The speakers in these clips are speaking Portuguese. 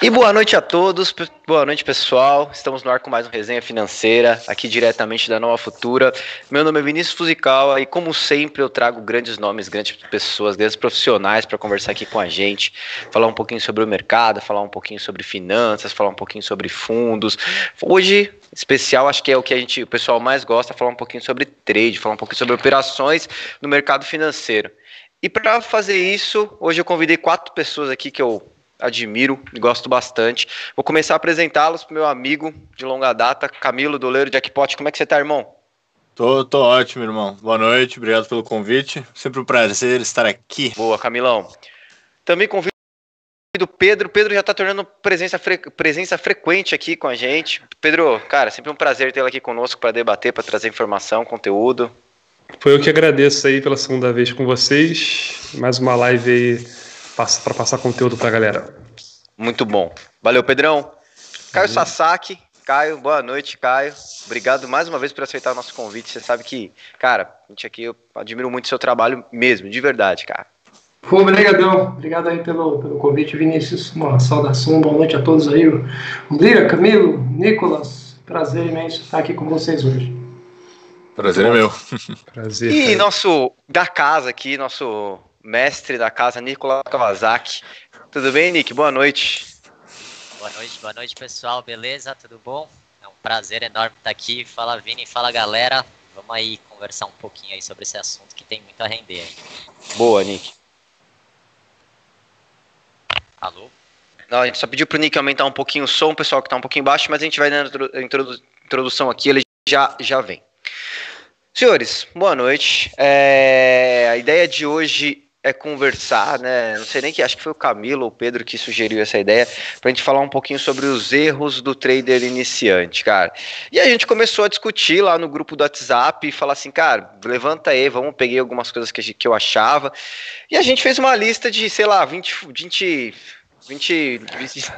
E boa noite a todos, boa noite pessoal. Estamos no ar com mais um Resenha Financeira, aqui diretamente da Nova Futura. Meu nome é Vinícius Fusicala e, como sempre, eu trago grandes nomes, grandes pessoas, grandes profissionais para conversar aqui com a gente, falar um pouquinho sobre o mercado, falar um pouquinho sobre finanças, falar um pouquinho sobre fundos. Hoje, especial, acho que é o que a gente, o pessoal mais gosta, falar um pouquinho sobre trade, falar um pouquinho sobre operações no mercado financeiro. E para fazer isso, hoje eu convidei quatro pessoas aqui que eu admiro e gosto bastante. Vou começar a apresentá-los para meu amigo de longa data, Camilo Doleiro Jackpot. Como é que você está, irmão? Tô, tô ótimo, irmão. Boa noite, obrigado pelo convite. Sempre um prazer estar aqui. Boa, Camilão. Também convido o Pedro. Pedro já está tornando presença, fre... presença frequente aqui com a gente. Pedro, cara, sempre um prazer tê-lo aqui conosco para debater, para trazer informação, conteúdo. Foi eu que agradeço aí pela segunda vez com vocês. Mais uma live aí para passar conteúdo para a galera. Muito bom. Valeu, Pedrão. Caio Sasaki. Caio, boa noite, Caio. Obrigado mais uma vez por aceitar o nosso convite. Você sabe que, cara, a gente aqui, eu admiro muito o seu trabalho mesmo, de verdade, cara. Pô, obrigadão. Obrigado aí pelo, pelo convite, Vinícius. Uma saudação, boa noite a todos aí. Lira, Camilo, Nicolas, prazer imenso estar aqui com vocês hoje. Prazer é meu. Prazer. E nosso da casa aqui, nosso mestre da casa, Nicolas Kawasaki. Tudo bem, Nick? Boa noite. Boa noite, boa noite, pessoal. Beleza? Tudo bom? É um prazer enorme estar aqui. Fala, Vini, fala, galera. Vamos aí conversar um pouquinho aí sobre esse assunto que tem muito a render aí. Boa, Nick. Alô? Não, a gente só pediu pro Nick aumentar um pouquinho o som, pessoal que tá um pouquinho baixo, mas a gente vai na introdução aqui, ele já, já vem. Senhores, boa noite. É, a ideia de hoje é conversar, né? Não sei nem que acho que foi o Camilo ou o Pedro que sugeriu essa ideia para a gente falar um pouquinho sobre os erros do trader iniciante, cara. E a gente começou a discutir lá no grupo do WhatsApp e falar assim, cara, levanta aí, vamos peguei algumas coisas que, que eu achava e a gente fez uma lista de, sei lá, 20, 20 20, 20,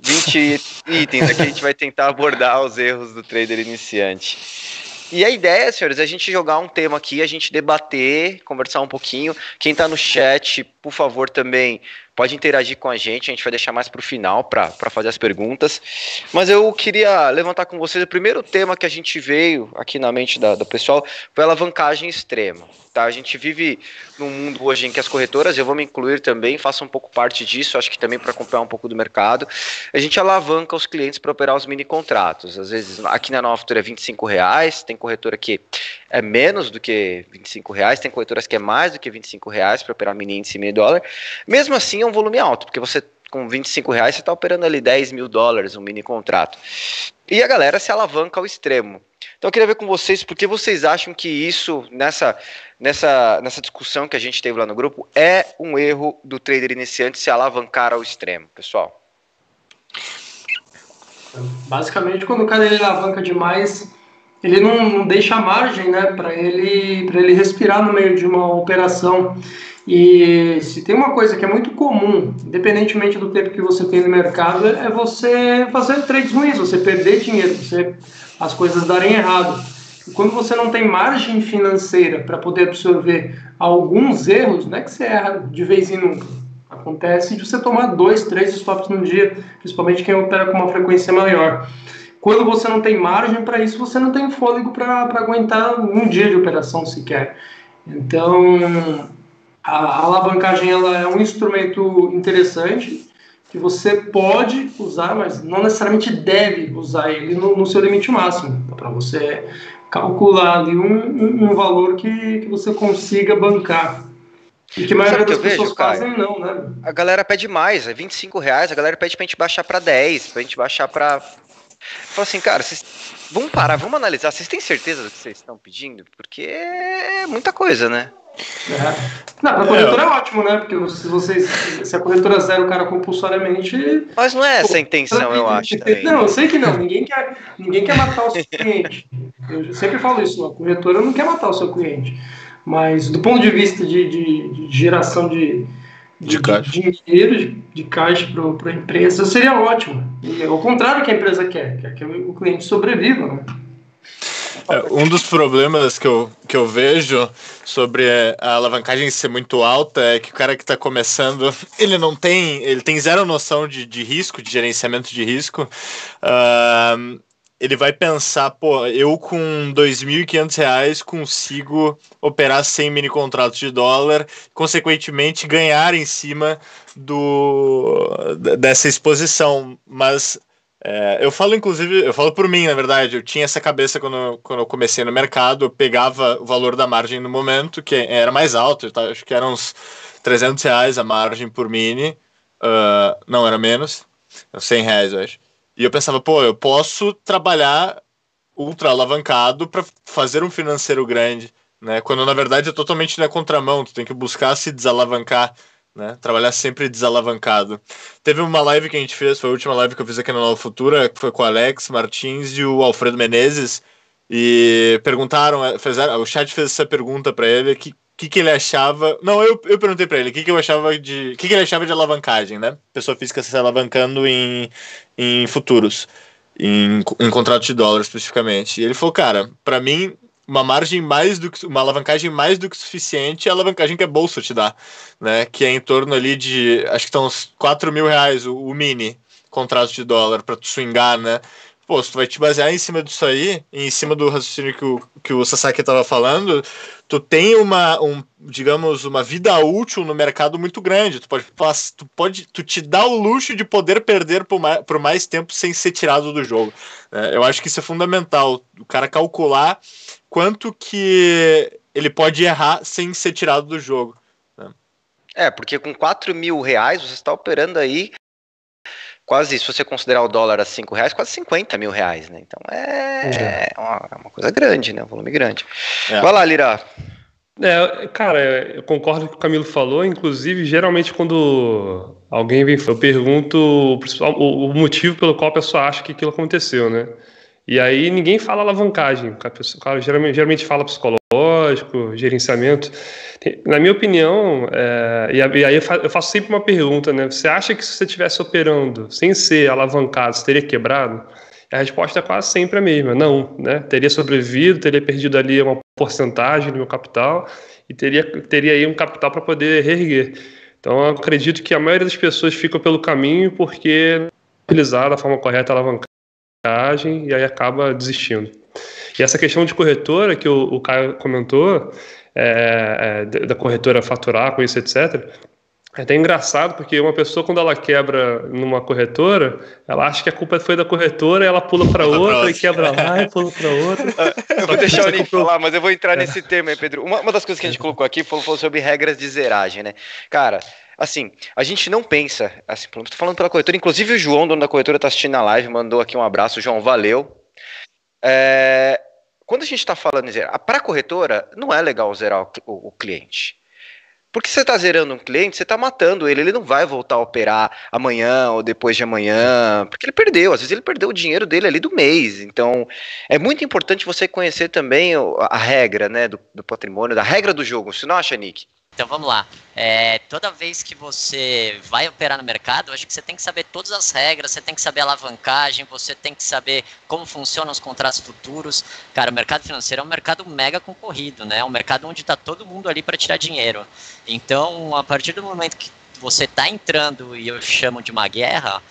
20 itens aqui a gente vai tentar abordar os erros do trader iniciante. E a ideia, senhores, é a gente jogar um tema aqui, a gente debater, conversar um pouquinho. Quem está no chat, por favor, também pode interagir com a gente. A gente vai deixar mais para o final para fazer as perguntas. Mas eu queria levantar com vocês o primeiro tema que a gente veio aqui na mente da, do pessoal foi a alavancagem extrema. Tá? A gente vive num mundo hoje em que as corretoras, eu vou me incluir também, faço um pouco parte disso, acho que também para acompanhar um pouco do mercado. A gente alavanca os clientes para operar os mini contratos. Às vezes, aqui na Nova Futura é 25 reais, tem corretora que é menos do que 25 reais, tem corretoras que é mais do que 25 reais para operar mini índice e mini dólar. Mesmo assim, é um volume alto, porque você com 25 reais você está operando ali 10 mil dólares um mini contrato. E a galera se alavanca ao extremo. Então eu queria ver com vocês por que vocês acham que isso, nessa, nessa, nessa discussão que a gente teve lá no grupo, é um erro do trader iniciante se alavancar ao extremo, pessoal. Basicamente, quando o cara ele alavanca demais, ele não, não deixa margem né, para ele, ele respirar no meio de uma operação. E se tem uma coisa que é muito comum, independentemente do tempo que você tem no mercado, é você fazer trades ruins, você perder dinheiro, você, as coisas darem errado. E quando você não tem margem financeira para poder absorver alguns erros, não é que você erra de vez em nunca. Acontece de você tomar dois, três stops no dia, principalmente quem opera com uma frequência maior. Quando você não tem margem para isso, você não tem fôlego para aguentar um dia de operação sequer. Então, a alavancagem ela é um instrumento interessante que você pode usar, mas não necessariamente deve usar ele no, no seu limite máximo, para você calcular ali um, um, um, valor que, que você consiga bancar. E que a maioria das pessoas vejo, fazem não, né? A galera pede mais, é 25 reais, a galera pede pra gente baixar para 10, pra gente baixar para Fala assim, cara, vocês vamos parar, vamos analisar. Vocês têm certeza do que vocês estão pedindo? Porque é muita coisa, né? É. Não, pra corretora é. é ótimo, né? Porque se vocês. Se a corretora zero o cara compulsoriamente. Mas não é essa a intenção, eu acho. Também. Não, eu sei que não. Ninguém quer, ninguém quer matar o seu cliente. Eu sempre falo isso, a corretora não quer matar o seu cliente. Mas do ponto de vista de, de, de geração de, de, caixa. de dinheiro, de, de caixa para a empresa, seria ótimo. E é o contrário que a empresa quer, quer que o cliente sobreviva. Né? É, um dos problemas que eu, que eu vejo sobre a alavancagem ser muito alta é que o cara que está começando, ele não tem, ele tem zero noção de, de risco, de gerenciamento de risco. Uh, ele vai pensar, pô, eu com R$ 2.500 consigo operar 100 mini contratos de dólar, consequentemente ganhar em cima do dessa exposição, mas é, eu falo, inclusive, eu falo por mim, na verdade, eu tinha essa cabeça quando, quando eu comecei no mercado, eu pegava o valor da margem no momento, que era mais alto, tá, acho que era uns 300 reais a margem por mini, uh, não, era menos, 100 reais, eu acho. E eu pensava, pô, eu posso trabalhar ultra alavancado para fazer um financeiro grande, né? Quando na verdade é totalmente na contramão, tu tem que buscar se desalavancar, né? Trabalhar sempre desalavancado. Teve uma live que a gente fez, foi a última live que eu fiz aqui na Nova Futura, que foi com o Alex Martins e o Alfredo Menezes, e perguntaram, fizeram, o chat fez essa pergunta para ele, que que, que ele achava. Não, eu, eu perguntei para ele o que, que eu achava de. O que, que ele achava de alavancagem, né? Pessoa física se alavancando em, em futuros, em, em contratos de dólar especificamente. E ele falou, cara, para mim, uma margem mais do que. uma alavancagem mais do que suficiente é a alavancagem que a bolsa te dá, né? Que é em torno ali de. Acho que estão uns 4 mil reais o, o mini contrato de dólar para tu swingar, né? Pô, se tu vai te basear em cima disso aí, em cima do raciocínio que o, que o Sasaki estava falando, tu tem uma, um, digamos, uma vida útil no mercado muito grande. Tu pode, tu pode, tu te dá o luxo de poder perder por mais, por mais tempo sem ser tirado do jogo. É, eu acho que isso é fundamental. O cara calcular quanto que ele pode errar sem ser tirado do jogo. Né? É, porque com 4 mil reais você está operando aí quase, se você considerar o dólar a 5 reais, quase 50 mil reais, né? Então é, é uma, é uma, coisa grande, né? Um volume grande. É. Vai lá, Lira. É, cara, eu concordo com o que o Camilo falou, inclusive, geralmente quando alguém vem, eu pergunto o, o motivo pelo qual a pessoa acha que aquilo aconteceu, né? E aí ninguém fala alavancagem, o cara geralmente, geralmente fala psicológico, gerenciamento. Na minha opinião, é, e aí eu faço sempre uma pergunta, né? Você acha que se você estivesse operando sem ser alavancado, você teria quebrado? A resposta é quase sempre a mesma, não, né? Teria sobrevivido, teria perdido ali uma porcentagem do meu capital e teria, teria aí um capital para poder reerguer. Então, eu acredito que a maioria das pessoas fica pelo caminho porque utilizar da forma correta a alavancagem e aí acaba desistindo. E essa questão de corretora que o, o Caio comentou, é, é, da corretora faturar com isso, etc., é até engraçado, porque uma pessoa, quando ela quebra numa corretora, ela acha que a culpa foi da corretora, ela pula para outra e quebra lá e pula para outra. eu vou deixar o Nick comprou... falar, mas eu vou entrar é. nesse tema aí, Pedro. Uma, uma das coisas que a gente colocou aqui foi, foi sobre regras de zeragem, né? Cara, assim, a gente não pensa, assim, tô falando pela corretora, inclusive o João, dono da corretora, tá assistindo a live, mandou aqui um abraço, João, valeu. É, quando a gente está falando em zerar, para a corretora, não é legal zerar o, o, o cliente. Porque você está zerando um cliente, você está matando ele, ele não vai voltar a operar amanhã ou depois de amanhã, porque ele perdeu, às vezes ele perdeu o dinheiro dele ali do mês. Então, é muito importante você conhecer também a regra né, do, do patrimônio, da regra do jogo. Você não acha, Nick? Então vamos lá. É, toda vez que você vai operar no mercado, acho que você tem que saber todas as regras, você tem que saber a alavancagem, você tem que saber como funcionam os contratos futuros. Cara, o mercado financeiro é um mercado mega concorrido, né? É um mercado onde está todo mundo ali para tirar dinheiro. Então, a partir do momento que você está entrando e eu chamo de uma guerra,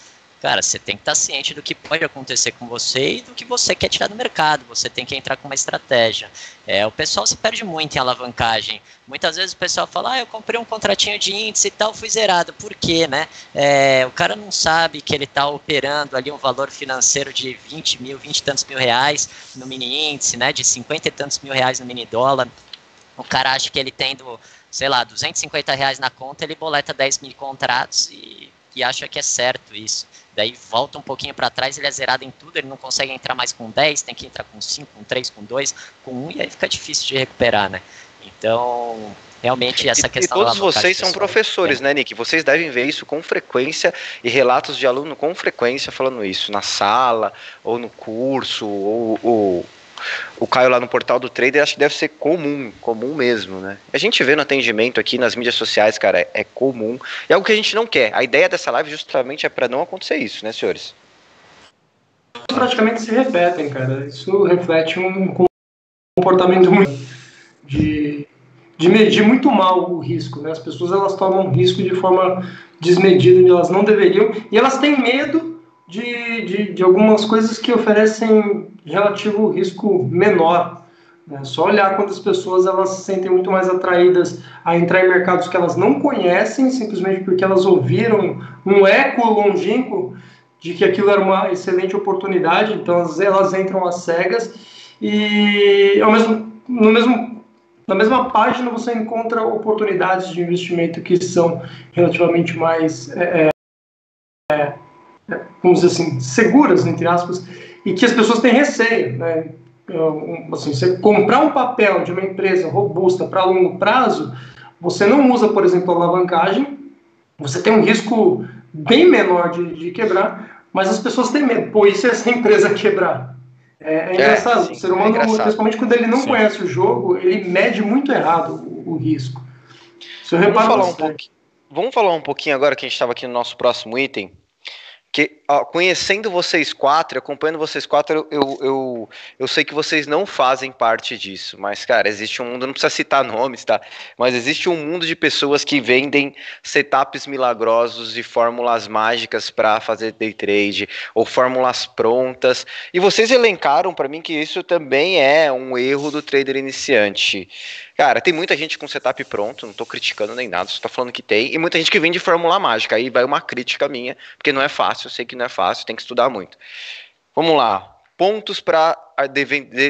cara, você tem que estar ciente do que pode acontecer com você e do que você quer tirar do mercado. Você tem que entrar com uma estratégia. É, o pessoal se perde muito em alavancagem. Muitas vezes o pessoal fala, ah, eu comprei um contratinho de índice e tal, fui zerado. Por quê, né? É, o cara não sabe que ele está operando ali um valor financeiro de 20 mil, 20 e tantos mil reais no mini índice, né? De 50 e tantos mil reais no mini dólar. O cara acha que ele tendo, sei lá, 250 reais na conta, ele boleta 10 mil contratos e, e acha que é certo isso. Daí volta um pouquinho para trás, ele é zerado em tudo, ele não consegue entrar mais com 10, tem que entrar com 5, com 3, com 2, com 1, e aí fica difícil de recuperar, né? Então, realmente essa e, questão. E todos vocês são professores, é. né, Nick? Vocês devem ver isso com frequência e relatos de aluno com frequência falando isso na sala, ou no curso, ou, ou o Caio lá no portal do trader, acho que deve ser comum, comum mesmo, né? A gente vê no atendimento aqui nas mídias sociais, cara, é, comum. É algo que a gente não quer. A ideia dessa live justamente é para não acontecer isso, né, senhores? Praticamente se repetem, cara. Isso reflete um comportamento muito de, de medir muito mal o risco. Né? As pessoas elas tomam risco de forma desmedida, onde elas não deveriam, e elas têm medo de, de, de algumas coisas que oferecem relativo risco menor. É só olhar quantas pessoas elas se sentem muito mais atraídas a entrar em mercados que elas não conhecem, simplesmente porque elas ouviram um eco longínquo de que aquilo era uma excelente oportunidade, então elas, elas entram às cegas e ao mesmo, no mesmo, na mesma página você encontra oportunidades de investimento que são relativamente mais, é, é vamos dizer assim, seguras, entre aspas, e que as pessoas têm receio, né? Assim, você comprar um papel de uma empresa robusta para longo prazo, você não usa, por exemplo, alavancagem, você tem um risco bem menor de, de quebrar, mas as pessoas têm medo. Pô, e se essa empresa quebrar? É, é, é engraçado. É, sim, o ser humano, é principalmente quando ele não sim. conhece o jogo, ele mede muito errado o, o risco. Isso eu Vamos falar, um pouquinho, Vamos falar um pouquinho agora que a gente estava aqui no nosso próximo item, que ó, conhecendo vocês quatro, acompanhando vocês quatro, eu, eu, eu sei que vocês não fazem parte disso, mas, cara, existe um mundo, não precisa citar nomes, tá? Mas existe um mundo de pessoas que vendem setups milagrosos e fórmulas mágicas para fazer day trade, ou fórmulas prontas, e vocês elencaram para mim que isso também é um erro do trader iniciante. Cara, tem muita gente com setup pronto, não tô criticando nem nada, só tô falando que tem, e muita gente que vende fórmula mágica. Aí vai uma crítica minha, porque não é fácil, eu sei que não é fácil, tem que estudar muito. Vamos lá. Pontos para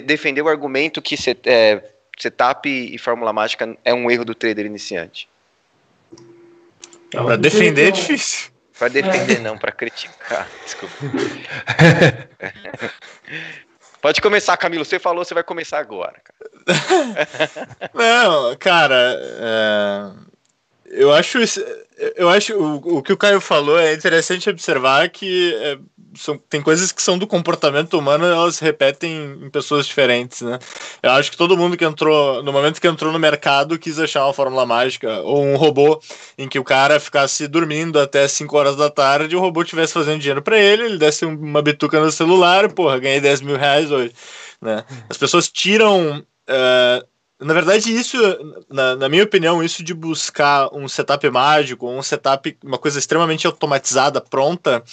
defender o argumento que set, é, setup e fórmula mágica é um erro do trader iniciante. Para defender é difícil. Para defender, não, para criticar. Desculpa. Pode começar, Camilo. Você falou, você vai começar agora. Cara. Não, cara, é... eu acho isso, eu acho o, o que o Caio falou é interessante observar que é, são, tem coisas que são do comportamento humano elas repetem em pessoas diferentes, né? Eu acho que todo mundo que entrou, no momento que entrou no mercado, quis achar uma fórmula mágica ou um robô em que o cara ficasse dormindo até 5 horas da tarde e o robô estivesse fazendo dinheiro para ele, ele desse uma bituca no celular, porra, ganhei 10 mil reais hoje, né? As pessoas tiram. Uh, na verdade, isso, na, na, minha opinião, isso de buscar um setup mágico, um setup, uma coisa extremamente automatizada, pronta,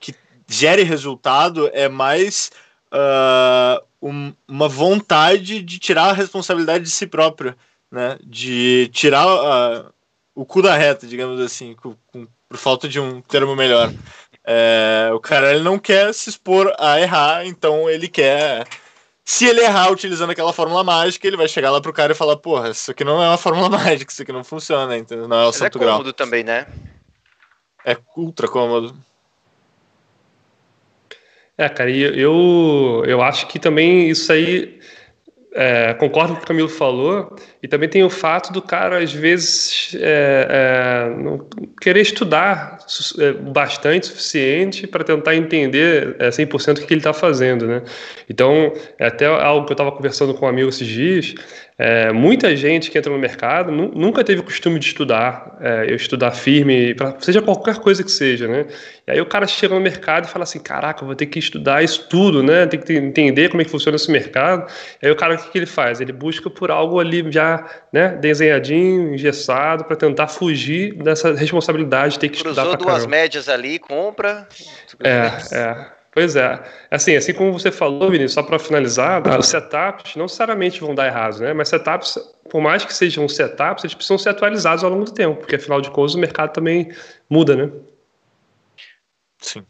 que gere resultado, é mais uh, um, uma vontade de tirar a responsabilidade de si próprio, né? De tirar uh, o cu da reta, digamos assim, com, com, por falta de um termo melhor. É, o cara ele não quer se expor a errar, então ele quer se ele errar utilizando aquela fórmula mágica, ele vai chegar lá pro cara e falar, porra, isso aqui não é uma fórmula mágica, isso aqui não funciona, entendeu? Não é o Mas é santo é cômodo grau. também, né? É ultra cômodo. É, cara, e eu, eu acho que também isso aí é, concordo com o que o Camilo falou, e também tem o fato do cara, às vezes, é, é, querer estudar é, bastante, suficiente, para tentar entender 100% é, o que ele está fazendo. Né? Então, é até algo que eu estava conversando com um amigo esses dias, é, muita gente que entra no mercado nunca teve o costume de estudar, é, eu estudar firme, pra, seja qualquer coisa que seja, né? E aí o cara chega no mercado e fala assim, caraca, vou ter que estudar isso tudo, né? Tem que entender como é que funciona esse mercado. E aí o cara, o que, que ele faz? Ele busca por algo ali já, né, desenhadinho, engessado, para tentar fugir dessa responsabilidade de ter que Cruzou estudar Cruzou duas médias ali, compra... É, é. Pois é. Assim, assim como você falou, Vinícius, só para finalizar, os setups não necessariamente vão dar errado, né? Mas setups, por mais que sejam setups, eles precisam ser atualizados ao longo do tempo, porque afinal de contas o mercado também muda, né? Sim.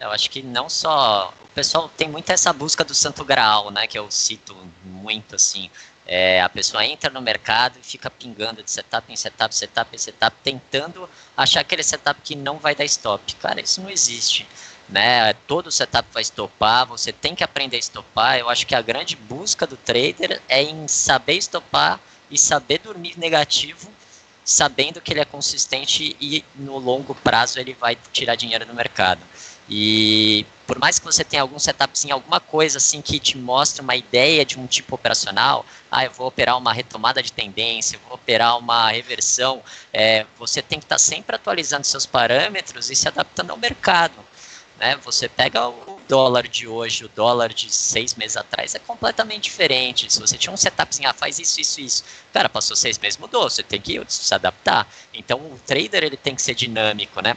Eu acho que não só. Pessoal tem muito essa busca do santo graal, né? Que eu cito muito assim. É, a pessoa entra no mercado e fica pingando de setup em setup, setup em setup, tentando achar aquele setup que não vai dar stop. Cara, isso não existe. Né? Todo setup vai estopar, você tem que aprender a estopar. Eu acho que a grande busca do trader é em saber estopar e saber dormir negativo, sabendo que ele é consistente e no longo prazo ele vai tirar dinheiro do mercado. E por mais que você tenha algum setupzinho, alguma coisa assim que te mostre uma ideia de um tipo operacional, ah, eu vou operar uma retomada de tendência, vou operar uma reversão, é, você tem que estar tá sempre atualizando seus parâmetros e se adaptando ao mercado. Né? Você pega o dólar de hoje, o dólar de seis meses atrás é completamente diferente. Se você tinha um setupzinho, ah, faz isso, isso, isso. Cara, passou seis meses, mudou, você tem que se adaptar. Então o trader ele tem que ser dinâmico, né?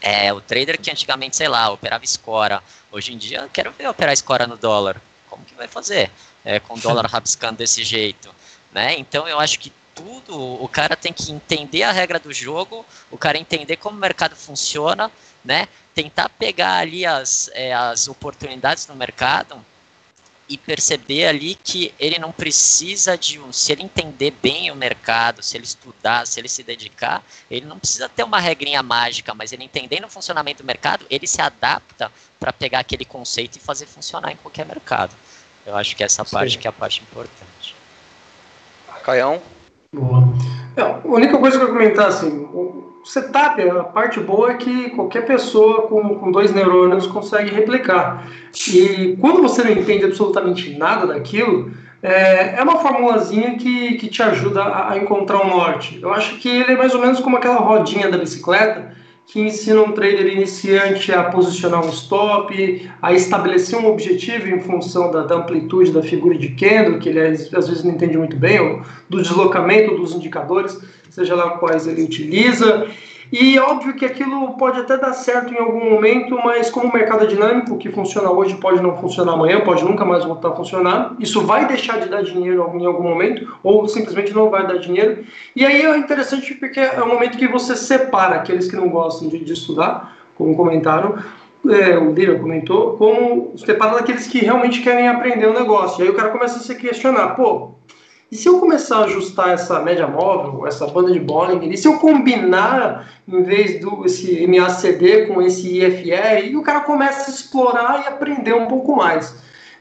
É, o trader que antigamente, sei lá, operava escora, hoje em dia eu quero ver operar escora no dólar. Como que vai fazer? É, com o dólar rabiscando desse jeito. Né? Então eu acho que tudo, o cara tem que entender a regra do jogo, o cara entender como o mercado funciona, né? Tentar pegar ali as, é, as oportunidades no mercado e perceber ali que ele não precisa de um. Se ele entender bem o mercado, se ele estudar, se ele se dedicar, ele não precisa ter uma regrinha mágica, mas ele entendendo o funcionamento do mercado, ele se adapta para pegar aquele conceito e fazer funcionar em qualquer mercado. Eu acho que essa Sim. parte que é a parte importante. Caião? Boa. É, a única coisa que eu comentar, assim, setup, a parte boa é que qualquer pessoa com, com dois neurônios consegue replicar. E quando você não entende absolutamente nada daquilo, é, é uma formulazinha que, que te ajuda a, a encontrar o um norte. Eu acho que ele é mais ou menos como aquela rodinha da bicicleta, que ensina um trader iniciante a posicionar um stop, a estabelecer um objetivo em função da, da amplitude da figura de candle, que ele às vezes não entende muito bem, ou do deslocamento dos indicadores, seja lá quais ele utiliza, e óbvio que aquilo pode até dar certo em algum momento, mas como o mercado é dinâmico, o que funciona hoje pode não funcionar amanhã, pode nunca mais voltar a funcionar. Isso vai deixar de dar dinheiro em algum momento, ou simplesmente não vai dar dinheiro. E aí é interessante porque é um momento que você separa aqueles que não gostam de, de estudar, como comentaram, é, o Lira comentou, como separa daqueles que realmente querem aprender o negócio. E aí o cara começa a se questionar, pô, e se eu começar a ajustar essa média móvel, essa banda de Bollinger, e se eu combinar, em vez do esse MACD com esse IFR, e o cara começa a explorar e aprender um pouco mais.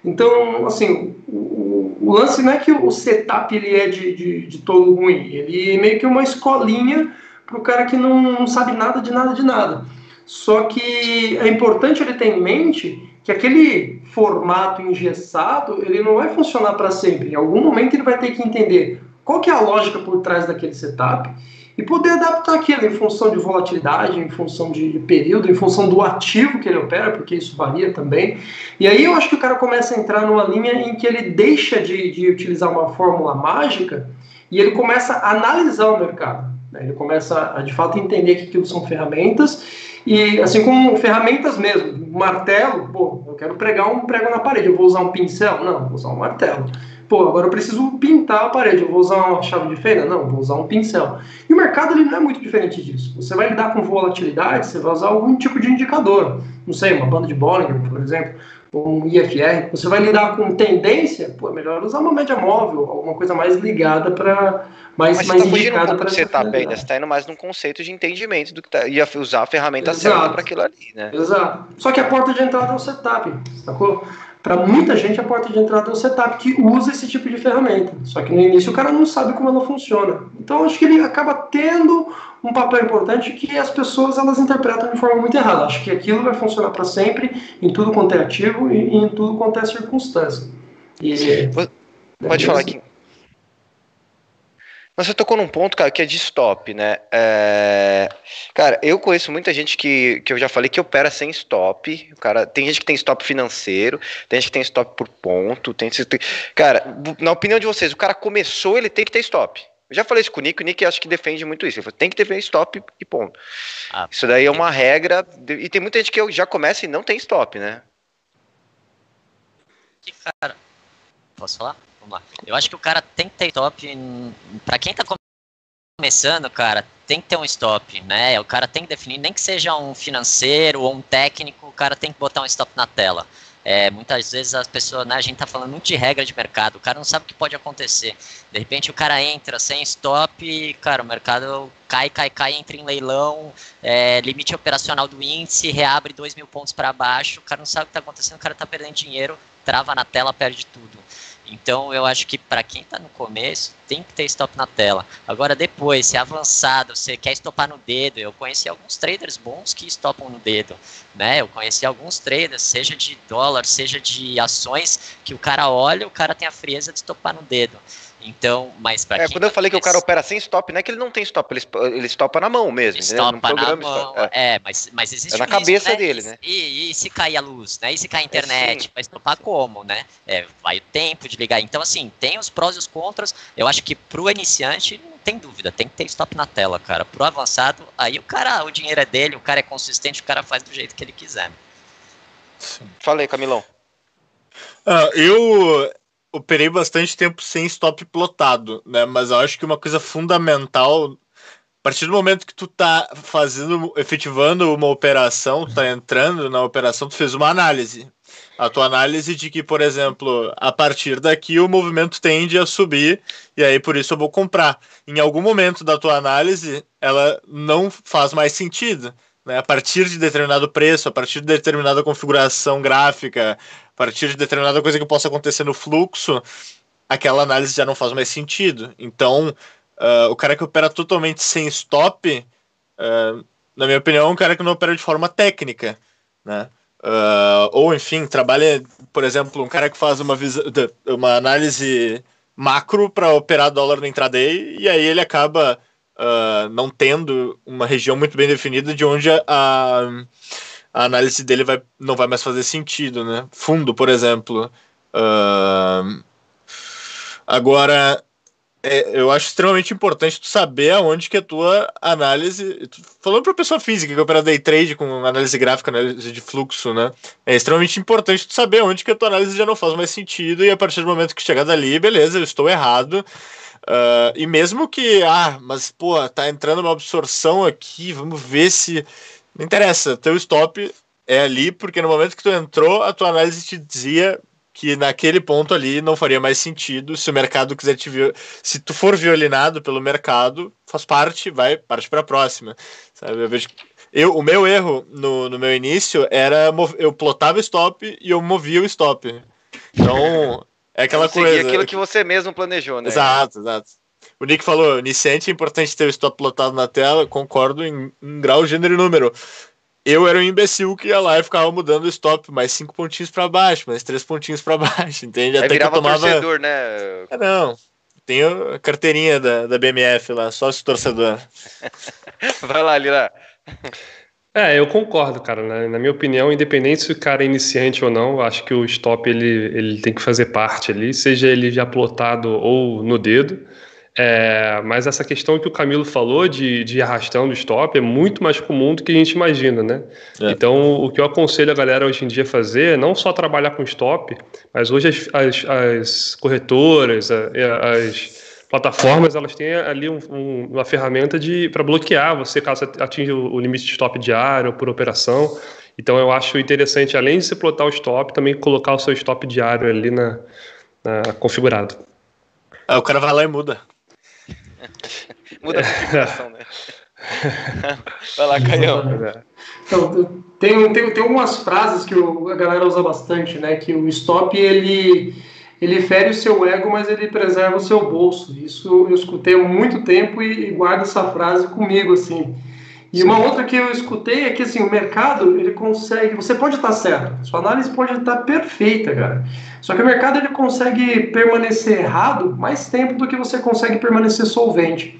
Então, assim, o, o lance não é que o setup ele é de, de, de todo ruim, ele é meio que uma escolinha para o cara que não, não sabe nada de nada de nada. Só que é importante ele ter em mente que aquele formato engessado ele não vai funcionar para sempre. Em algum momento ele vai ter que entender qual que é a lógica por trás daquele setup e poder adaptar aquilo em função de volatilidade, em função de período, em função do ativo que ele opera, porque isso varia também. E aí eu acho que o cara começa a entrar numa linha em que ele deixa de, de utilizar uma fórmula mágica e ele começa a analisar o mercado. Né? Ele começa a de fato entender que aquilo são ferramentas e assim como ferramentas mesmo, martelo, pô, eu quero pregar um prego na parede, eu vou usar um pincel? Não, vou usar um martelo. Pô, agora eu preciso pintar a parede, eu vou usar uma chave de fenda? Não, vou usar um pincel. E o mercado ele não é muito diferente disso. Você vai lidar com volatilidade, você vai usar algum tipo de indicador. Não sei, uma banda de Bollinger, por exemplo, um IFR. Você vai lidar com tendência, pô, é melhor usar uma média móvel, alguma coisa mais ligada para mais, Mas mais você está fugindo um pouco setup ainda, você está indo mais num conceito de entendimento do que tá, ia usar a ferramenta Exato. certa para aquilo ali, né? Exato. Só que a porta de entrada é o setup, sacou? Para muita gente, a porta de entrada é o setup que usa esse tipo de ferramenta. Só que no início o cara não sabe como ela funciona. Então acho que ele acaba tendo um papel importante que as pessoas elas interpretam de forma muito errada. Acho que aquilo vai funcionar para sempre, em tudo quanto é ativo e em tudo quanto é circunstância. E, Pode é falar aqui. Mas você tocou num ponto, cara, que é de stop, né? É... Cara, eu conheço muita gente que, que eu já falei que opera sem stop. Cara, tem gente que tem stop financeiro, tem gente que tem stop por ponto. Tem... Cara, na opinião de vocês, o cara começou, ele tem que ter stop. Eu já falei isso com o Nick, o Nick acho que defende muito isso. Ele falou, tem que ter stop e ponto. Ah, isso daí é uma regra. E tem muita gente que já começa e não tem stop, né? Cara, posso falar? Vamos lá. Eu acho que o cara tem que ter stop. Para quem tá começando, cara, tem que ter um stop, né? O cara tem que definir, nem que seja um financeiro ou um técnico, o cara tem que botar um stop na tela. É, muitas vezes as pessoas, né, a gente tá falando muito de regra de mercado, o cara não sabe o que pode acontecer. De repente o cara entra sem stop e, cara, o mercado cai, cai, cai, entra em leilão, é, limite operacional do índice, reabre 2 mil pontos para baixo, o cara não sabe o que está acontecendo, o cara está perdendo dinheiro, trava na tela, perde tudo. Então eu acho que para quem está no começo tem que ter stop na tela. Agora depois, se é avançado, você quer estopar no dedo, eu conheci alguns traders bons que estopam no dedo, né? Eu conheci alguns traders, seja de dólar, seja de ações, que o cara olha, o cara tem a frieza de estopar no dedo. Então, mas para é, quando eu falei que o cara opera sem stop, não é que ele não tem stop, ele, ele stopa na mão mesmo. Stopa na mão, é. é. mas, mas existe é na cabeça risco, né? dele, né? E, e, se cair a luz, né? E se cair a internet, é, vai stopar como, né? É, vai o tempo de ligar. Então, assim, tem os prós e os contras. Eu acho que pro iniciante, não tem dúvida, tem que ter stop na tela, cara. Pro avançado, aí o cara, o dinheiro é dele, o cara é consistente, o cara faz do jeito que ele quiser. Fala aí, Camilão. Uh, eu operei bastante tempo sem stop plotado, né? Mas eu acho que uma coisa fundamental, a partir do momento que tu tá fazendo, efetivando uma operação, tu tá entrando na operação, tu fez uma análise. A tua análise de que, por exemplo, a partir daqui o movimento tende a subir e aí por isso eu vou comprar. Em algum momento da tua análise, ela não faz mais sentido. Né? A partir de determinado preço, a partir de determinada configuração gráfica, partir de determinada coisa que possa acontecer no fluxo, aquela análise já não faz mais sentido. Então, uh, o cara que opera totalmente sem stop, uh, na minha opinião, é um cara que não opera de forma técnica, né? Uh, ou, enfim, trabalha, por exemplo, um cara que faz uma, uma análise macro para operar dólar no intraday e aí ele acaba não tendo uma região muito bem definida de onde a a análise dele vai, não vai mais fazer sentido, né? Fundo, por exemplo. Uh, agora, é, eu acho extremamente importante tu saber aonde que a tua análise. Falando para pessoa física que opera day trade com análise gráfica, análise de fluxo, né? É extremamente importante tu saber aonde que a tua análise já não faz mais sentido e a partir do momento que chegar dali, beleza, eu estou errado. Uh, e mesmo que, ah, mas pô, tá entrando uma absorção aqui, vamos ver se não interessa, teu stop é ali, porque no momento que tu entrou, a tua análise te dizia que naquele ponto ali não faria mais sentido. Se o mercado quiser te viol... se tu for violinado pelo mercado, faz parte, vai, parte para a próxima. Sabe? Eu vejo eu, o meu erro no, no meu início era eu plotava stop e eu movia o stop. Então, é aquela coisa. aquilo que você mesmo planejou, né? Exato, exato. O Nick falou, iniciante é importante ter o stop plotado na tela, concordo em, em grau, gênero e número. Eu era um imbecil que ia lá e ficava mudando o stop mais cinco pontinhos para baixo, mais três pontinhos para baixo, entende? Até que eu tomava... torcedor, né? É, não, tenho a carteirinha da, da BMF lá, sócio torcedor. Vai lá, Lira. É, eu concordo, cara. Na, na, minha opinião, independente se o cara é iniciante ou não, acho que o stop ele, ele tem que fazer parte ali, seja ele já plotado ou no dedo. É, mas essa questão que o Camilo falou de, de arrastão do stop é muito mais comum do que a gente imagina, né? É. Então, o que eu aconselho a galera hoje em dia a fazer é não só trabalhar com stop, mas hoje as, as, as corretoras, as plataformas, elas têm ali um, um, uma ferramenta para bloquear você caso atinja o limite de stop diário por operação. Então, eu acho interessante, além de você plotar o stop, também colocar o seu stop diário ali na, na configurado. Ah, o cara vai lá e muda. Muda a configuração, né? Vai lá, Caião. Então, tem, tem, tem algumas frases que a galera usa bastante, né? Que o stop, ele, ele fere o seu ego, mas ele preserva o seu bolso. Isso eu escutei há muito tempo e, e guardo essa frase comigo, assim. E uma outra que eu escutei é que assim, o mercado ele consegue. Você pode estar certo, sua análise pode estar perfeita, cara. Só que o mercado ele consegue permanecer errado mais tempo do que você consegue permanecer solvente.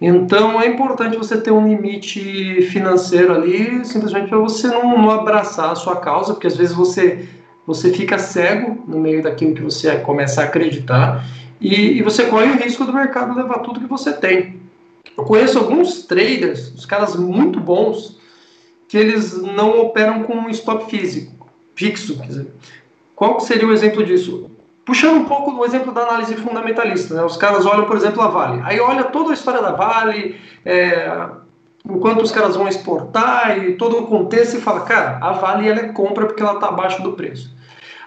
Então é importante você ter um limite financeiro ali, simplesmente para você não, não, abraçar a sua causa, porque às vezes você, você fica cego no meio daquilo que você começa a acreditar e, e você corre o risco do mercado levar tudo que você tem. Eu conheço alguns traders, os caras muito bons, que eles não operam com um stop físico, fixo. Dizer. Qual seria o exemplo disso? Puxando um pouco do exemplo da análise fundamentalista, né? os caras olham, por exemplo, a Vale. Aí olha toda a história da Vale, é, enquanto os caras vão exportar e todo o contexto e fala, cara, a Vale ela é compra porque ela está abaixo do preço.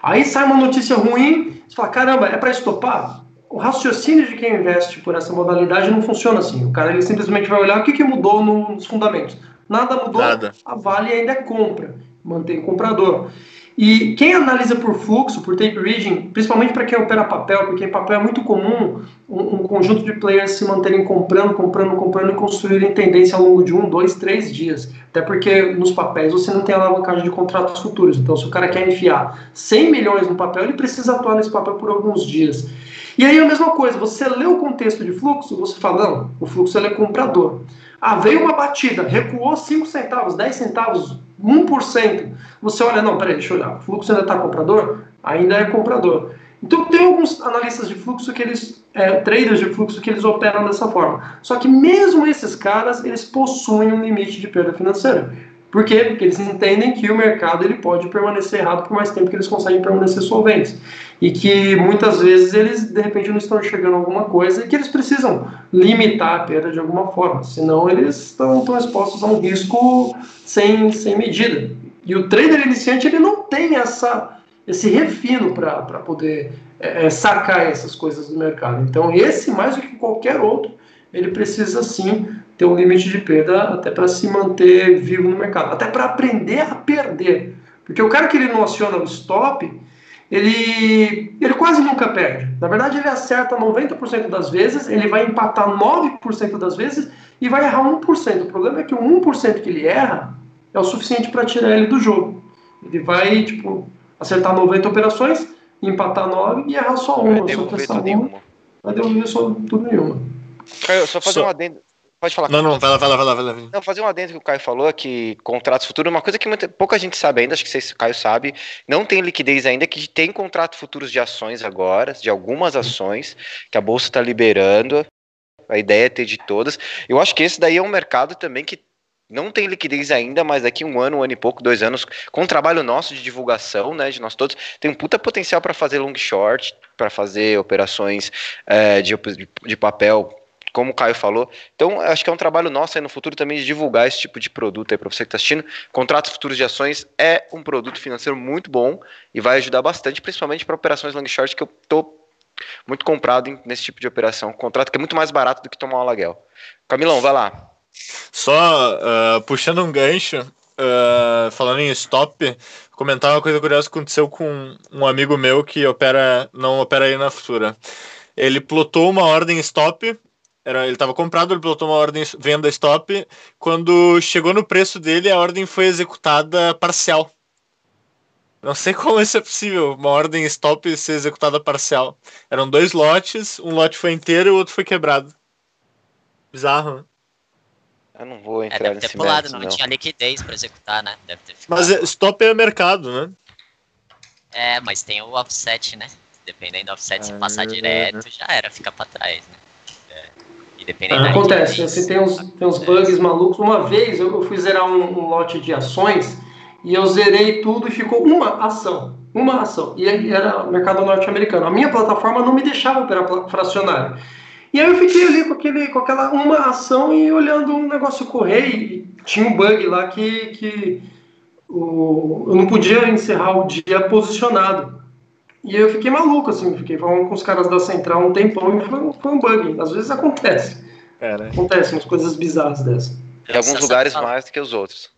Aí sai uma notícia ruim, você fala, caramba, é para estopar? o raciocínio de quem investe por essa modalidade não funciona assim. O cara ele simplesmente vai olhar o que, que mudou nos fundamentos. Nada mudou, Nada. a Vale ainda é compra, mantém o comprador. E quem analisa por fluxo, por tape reading, principalmente para quem opera papel, porque em papel é muito comum um, um, conjunto de players se manterem comprando, comprando, comprando e construírem tendência ao longo de um, dois, três dias. Até porque nos papéis você não tem alavancagem de contratos futuros. Então, se o cara quer enfiar 100 milhões no papel, ele precisa atuar nesse papel por alguns dias. E aí a mesma coisa, você lê o contexto de fluxo, você fala, não, o fluxo ele é comprador. Ah, veio uma batida, recuou 5 centavos, 10 centavos, 1%. Você olha, não, peraí, deixa eu olhar, o fluxo ainda está comprador? Ainda é comprador. Então tem alguns analistas de fluxo que eles, é, traders de fluxo que eles operam dessa forma. Só que mesmo esses caras, eles possuem um limite de perda financeira. Por quê? Porque eles entendem que o mercado ele pode permanecer errado por mais tempo que eles conseguem permanecer solventes. E que muitas vezes eles, de repente, não estão enxergando alguma coisa e que eles precisam limitar a perda de alguma forma. Senão eles estão, estão expostos a um risco sem, sem medida. E o trader iniciante ele não tem essa, esse refino para poder é, sacar essas coisas do mercado. Então, esse, mais do que qualquer outro, ele precisa sim ter um limite de perda até para se manter vivo no mercado, até para aprender a perder. Porque o cara que ele não aciona o stop, ele, ele quase nunca perde. Na verdade, ele acerta 90% das vezes, ele vai empatar 9% das vezes e vai errar 1%. O problema é que o 1% que ele erra é o suficiente para tirar ele do jogo. Ele vai, tipo, acertar 90 operações, empatar 9 e errar só uma. Vai devolver tudo uma. Vai devolver só tudo nenhuma. Caio, só fazer só... um adendo. Pode falar. Não, não, vai lá, vai lá, vai lá, vai lá. Não, fazer um adendo que o Caio falou, que contratos futuros, uma coisa que muita, pouca gente sabe ainda, acho que vocês, o Caio sabe, não tem liquidez ainda, que tem contratos futuros de ações agora, de algumas ações, que a Bolsa está liberando, a ideia é ter de todas. Eu acho que esse daí é um mercado também que não tem liquidez ainda, mas daqui um ano, um ano e pouco, dois anos, com o trabalho nosso de divulgação, né, de nós todos, tem um puta potencial para fazer long short, para fazer operações é, de, de papel como o Caio falou. Então, acho que é um trabalho nosso aí no futuro também de divulgar esse tipo de produto aí para você que está assistindo. Contratos futuros de ações é um produto financeiro muito bom e vai ajudar bastante, principalmente para operações long short, que eu tô muito comprado nesse tipo de operação. contrato que é muito mais barato do que tomar um aluguel. Camilão, vai lá. Só uh, puxando um gancho, uh, falando em stop, comentar uma coisa curiosa que aconteceu com um amigo meu que opera, não opera aí na Futura. Ele plotou uma ordem stop era, ele estava comprado, ele botou uma ordem venda stop. Quando chegou no preço dele, a ordem foi executada parcial. Não sei como isso é possível, uma ordem stop ser executada parcial. Eram dois lotes, um lote foi inteiro e o outro foi quebrado. Bizarro, né? Eu não vou é, entrar é, deve ter pulado, não, não, tinha liquidez para executar, né? Deve ter Mas é, stop é mercado, né? É, mas tem o offset, né? Dependendo do offset, se passar ah. direto, já era, fica para trás, né? Dependendo Acontece, você tem uns, tem uns bugs malucos. Uma vez eu, fui zerar um, um, lote de ações e eu zerei tudo e ficou uma ação. Uma ação. E era mercado norte-americano. A minha plataforma não me deixava operar fracionário. E aí eu fiquei ali com, aquele, com aquela uma ação e olhando um negócio correr e tinha um bug lá que, que o, eu não podia encerrar o dia posicionado. E eu fiquei maluco, assim, fiquei falando com os caras da central um tempão e foi, foi um bug. Às vezes acontece. É, né? Acontece umas coisas bizarras dessas. Em alguns lugares mais do que os outros.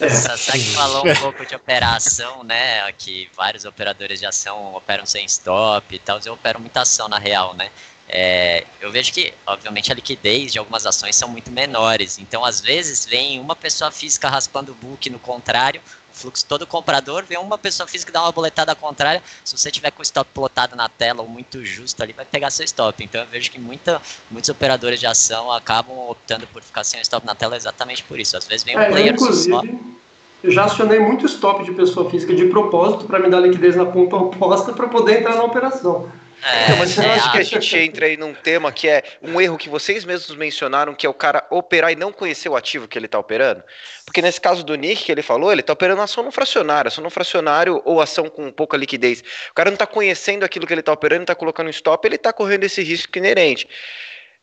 É, Sasaki falou um pouco de operação, né? Que vários operadores de ação operam sem stop e tal. Eu opero muita ação na real, né? É, eu vejo que, obviamente, a liquidez de algumas ações são muito menores. Então, às vezes, vem uma pessoa física raspando o book no contrário, fluxo todo comprador, vem uma pessoa física dar uma boletada contrária, se você tiver com o stop plotado na tela ou muito justo ali, vai pegar seu stop. Então eu vejo que muita, muitos operadores de ação acabam optando por ficar sem o stop na tela exatamente por isso. Às vezes vem um é, player inclusive. Eu já acionei muito stop de pessoa física de propósito para me dar liquidez na ponta oposta para poder entrar na operação. É, então, mas eu é, acho que a gente entra aí num tema que é um erro que vocês mesmos mencionaram, que é o cara operar e não conhecer o ativo que ele está operando. Porque nesse caso do Nick que ele falou, ele está operando ação no fracionário, ação no fracionário ou ação com pouca liquidez. O cara não está conhecendo aquilo que ele está operando, está colocando em stop, ele está correndo esse risco inerente.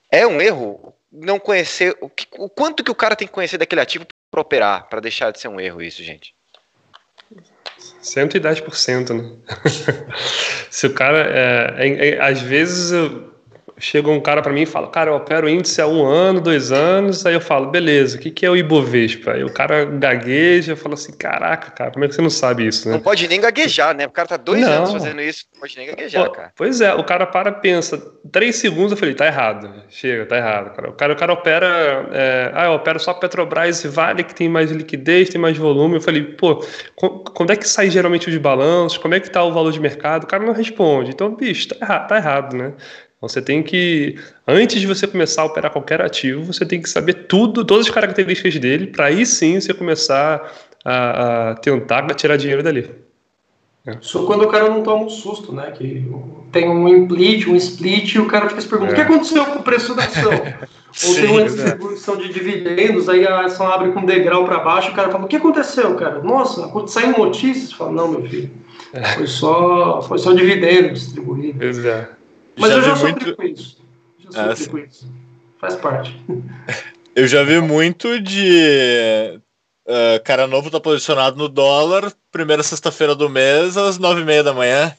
É um erro não conhecer o, que, o quanto que o cara tem que conhecer daquele ativo para operar, para deixar de ser um erro isso, gente. 110%, né? Se o cara. É, é, é, às vezes, chega um cara para mim e fala, cara, eu opero índice há um ano, dois anos, aí eu falo, beleza, o que, que é o Ibovespa? Aí o cara gagueja, fala assim, caraca, cara, como é que você não sabe isso, né? Não pode nem gaguejar, né? O cara tá dois não. anos fazendo isso, não pode nem gaguejar, Pô, cara. Pois é, o cara para, pensa, três segundos, eu falei, tá errado, chega, tá errado, cara. O cara, o cara opera, é, ah, eu opero só Petrobras e Vale, que tem mais liquidez, tem mais volume. Eu falei, pô, quando é que sai geralmente os balanços? Como é que tá o valor de mercado? O cara não responde. Então, bicho, tá errado, tá errado né? Você tem que, antes de você começar a operar qualquer ativo, você tem que saber tudo, todas as características dele, para aí sim você começar a, a, tentar tirar dinheiro dali. É. Só quando o cara não toma um susto, né? Que tem um implit, um split, e o cara fica se perguntando: é. o que aconteceu com o preço da ação? Ou tem uma distribuição de dividendos, aí a ação abre com um degrau para baixo, o cara fala: o que aconteceu, cara? Nossa, saiu notícias? Fala: não, meu filho, é. foi só, foi só dividendo distribuído. Exato. Mas já eu já sofri muito... com isso. Já sofri com isso. Faz parte. Eu já vi muito de uh, cara novo tá posicionado no dólar, primeira sexta-feira do mês, às nove e meia da manhã.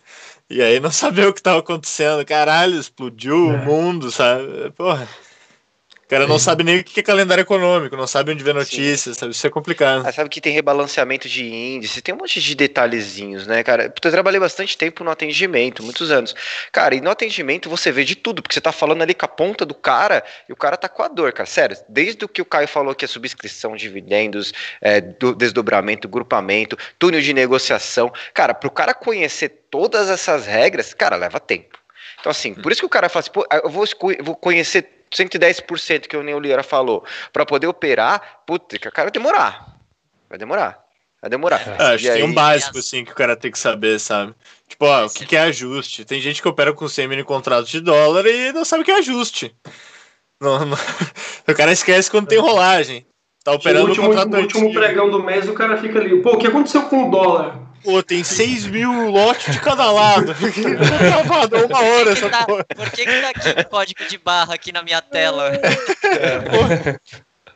E aí não sabia o que tava acontecendo. Caralho, explodiu é. o mundo, sabe? Porra cara não sabe nem o que é calendário econômico, não sabe onde ver notícias, sabe? Isso é complicado. Ah, sabe que tem rebalanceamento de índice, tem um monte de detalhezinhos, né, cara? Eu trabalhei bastante tempo no atendimento, muitos anos. Cara, e no atendimento você vê de tudo, porque você tá falando ali com a ponta do cara e o cara tá com a dor, cara. Sério, desde o que o Caio falou que é subscrição, dividendos, é, do desdobramento, grupamento, túnel de negociação. Cara, pro cara conhecer todas essas regras, cara, leva tempo. Então, assim, por isso que o cara fala assim, pô, eu vou, eu vou conhecer 110% que o Neolira falou, para poder operar, puta, que cara vai demorar. Vai demorar. Vai demorar. É, acho que aí... tem um básico, assim, que o cara tem que saber, sabe? Tipo, ó, o que, que é ajuste? Tem gente que opera com 100 mini contratos de dólar e não sabe o que é ajuste. Não, não... O cara esquece quando tem rolagem. Tá operando o último, contrato no último pregão do mês, o cara fica ali. Pô, o que aconteceu com o dólar? Pô, tem 6 mil lotes de cada lado. uma hora essa tá, Por que, que tá aqui o código de barra aqui na minha tela? É.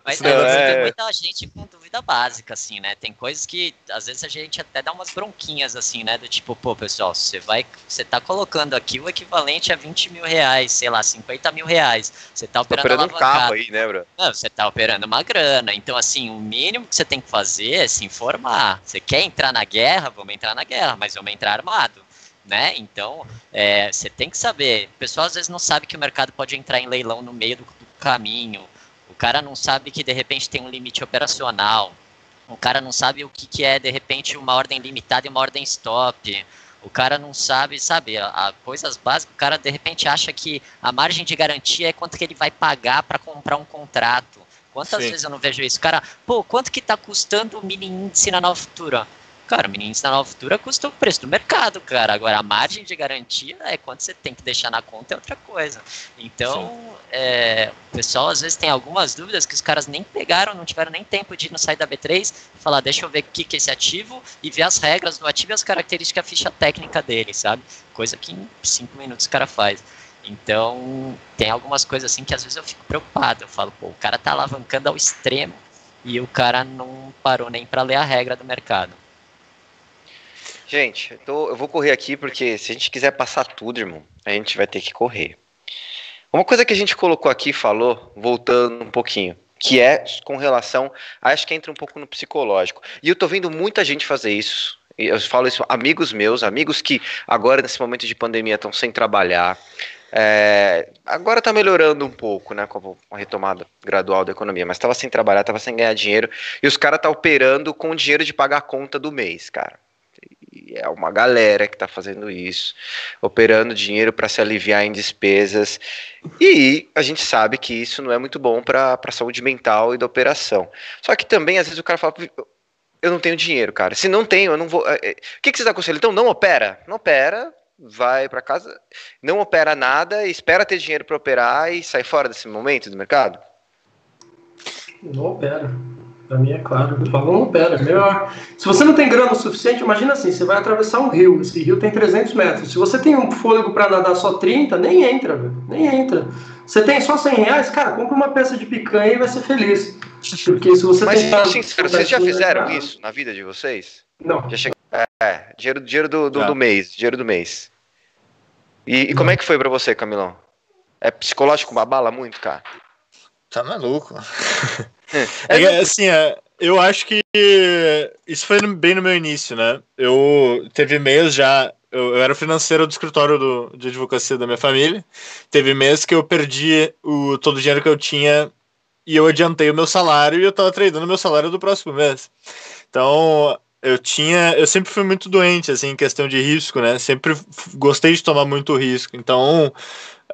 Mas não, é... tem muita gente com dúvida básica, assim, né? Tem coisas que às vezes a gente até dá umas bronquinhas, assim, né? Do tipo, pô, pessoal, você vai. Você tá colocando aqui o equivalente a 20 mil reais, sei lá, 50 mil reais. Você tá operando, tá operando um carro aí, né, bro? Não, você tá operando uma grana. Então, assim, o mínimo que você tem que fazer é se informar. Você quer entrar na guerra? Vamos entrar na guerra, mas vamos entrar armado. Né? Então, é, você tem que saber. O pessoal às vezes não sabe que o mercado pode entrar em leilão no meio do, do caminho cara não sabe que de repente tem um limite operacional. O cara não sabe o que, que é de repente uma ordem limitada e uma ordem stop. O cara não sabe, sabe, a, a, coisas básicas, o cara de repente acha que a margem de garantia é quanto que ele vai pagar para comprar um contrato. Quantas Sim. vezes eu não vejo isso? Cara, pô, quanto que está custando o mini índice na Nova Futura? Cara, o menino na nova futura custa o preço do mercado, cara. Agora, a margem de garantia é quanto você tem que deixar na conta é outra coisa. Então, é, o pessoal às vezes tem algumas dúvidas que os caras nem pegaram, não tiveram nem tempo de ir no site da B3 e falar, deixa eu ver o que, que é esse ativo e ver as regras do ativo e as características, a ficha técnica dele, sabe? Coisa que em cinco minutos o cara faz. Então, tem algumas coisas assim que às vezes eu fico preocupado. Eu falo, pô, o cara tá alavancando ao extremo e o cara não parou nem para ler a regra do mercado. Gente, eu, tô, eu vou correr aqui porque se a gente quiser passar tudo, irmão, a gente vai ter que correr. Uma coisa que a gente colocou aqui, falou, voltando um pouquinho, que é com relação, acho que entra um pouco no psicológico. E eu tô vendo muita gente fazer isso. Eu falo isso, amigos meus, amigos que agora nesse momento de pandemia estão sem trabalhar. É, agora está melhorando um pouco, né, com a retomada gradual da economia, mas estava sem trabalhar, estava sem ganhar dinheiro, e os caras tá operando com o dinheiro de pagar a conta do mês, cara é uma galera que está fazendo isso, operando dinheiro para se aliviar em despesas. E a gente sabe que isso não é muito bom para a saúde mental e da operação. Só que também, às vezes, o cara fala: eu não tenho dinheiro, cara. Se não tenho, eu não vou. É, é, o que, que vocês aconselham? Então, não opera. Não opera, vai para casa, não opera nada, espera ter dinheiro para operar e sai fora desse momento do mercado? Não opera. Pra mim é claro. Eu falo, não, pera, é melhor. Se você não tem grana o suficiente, imagina assim, você vai atravessar um rio, esse rio tem 300 metros. Se você tem um fôlego para nadar só 30, nem entra, velho, nem entra. Você tem só 100 reais, cara, compra uma peça de picanha e vai ser feliz. Porque se você Mas, tem... sincero, vocês já fizeram isso na vida de vocês? Não. Já É, dinheiro, dinheiro do, do, do mês, dinheiro do mês. E, e como é que foi para você, Camilão? É psicológico uma bala muito, cara? Tá maluco. É, é, assim, é, eu acho que isso foi bem no meu início, né? Eu teve mês já. Eu, eu era financeiro do escritório do, de advocacia da minha família. Teve mês que eu perdi o, todo o dinheiro que eu tinha e eu adiantei o meu salário e eu tava tradando o meu salário do próximo mês. Então, eu tinha. Eu sempre fui muito doente, assim, em questão de risco, né? Sempre gostei de tomar muito risco. Então,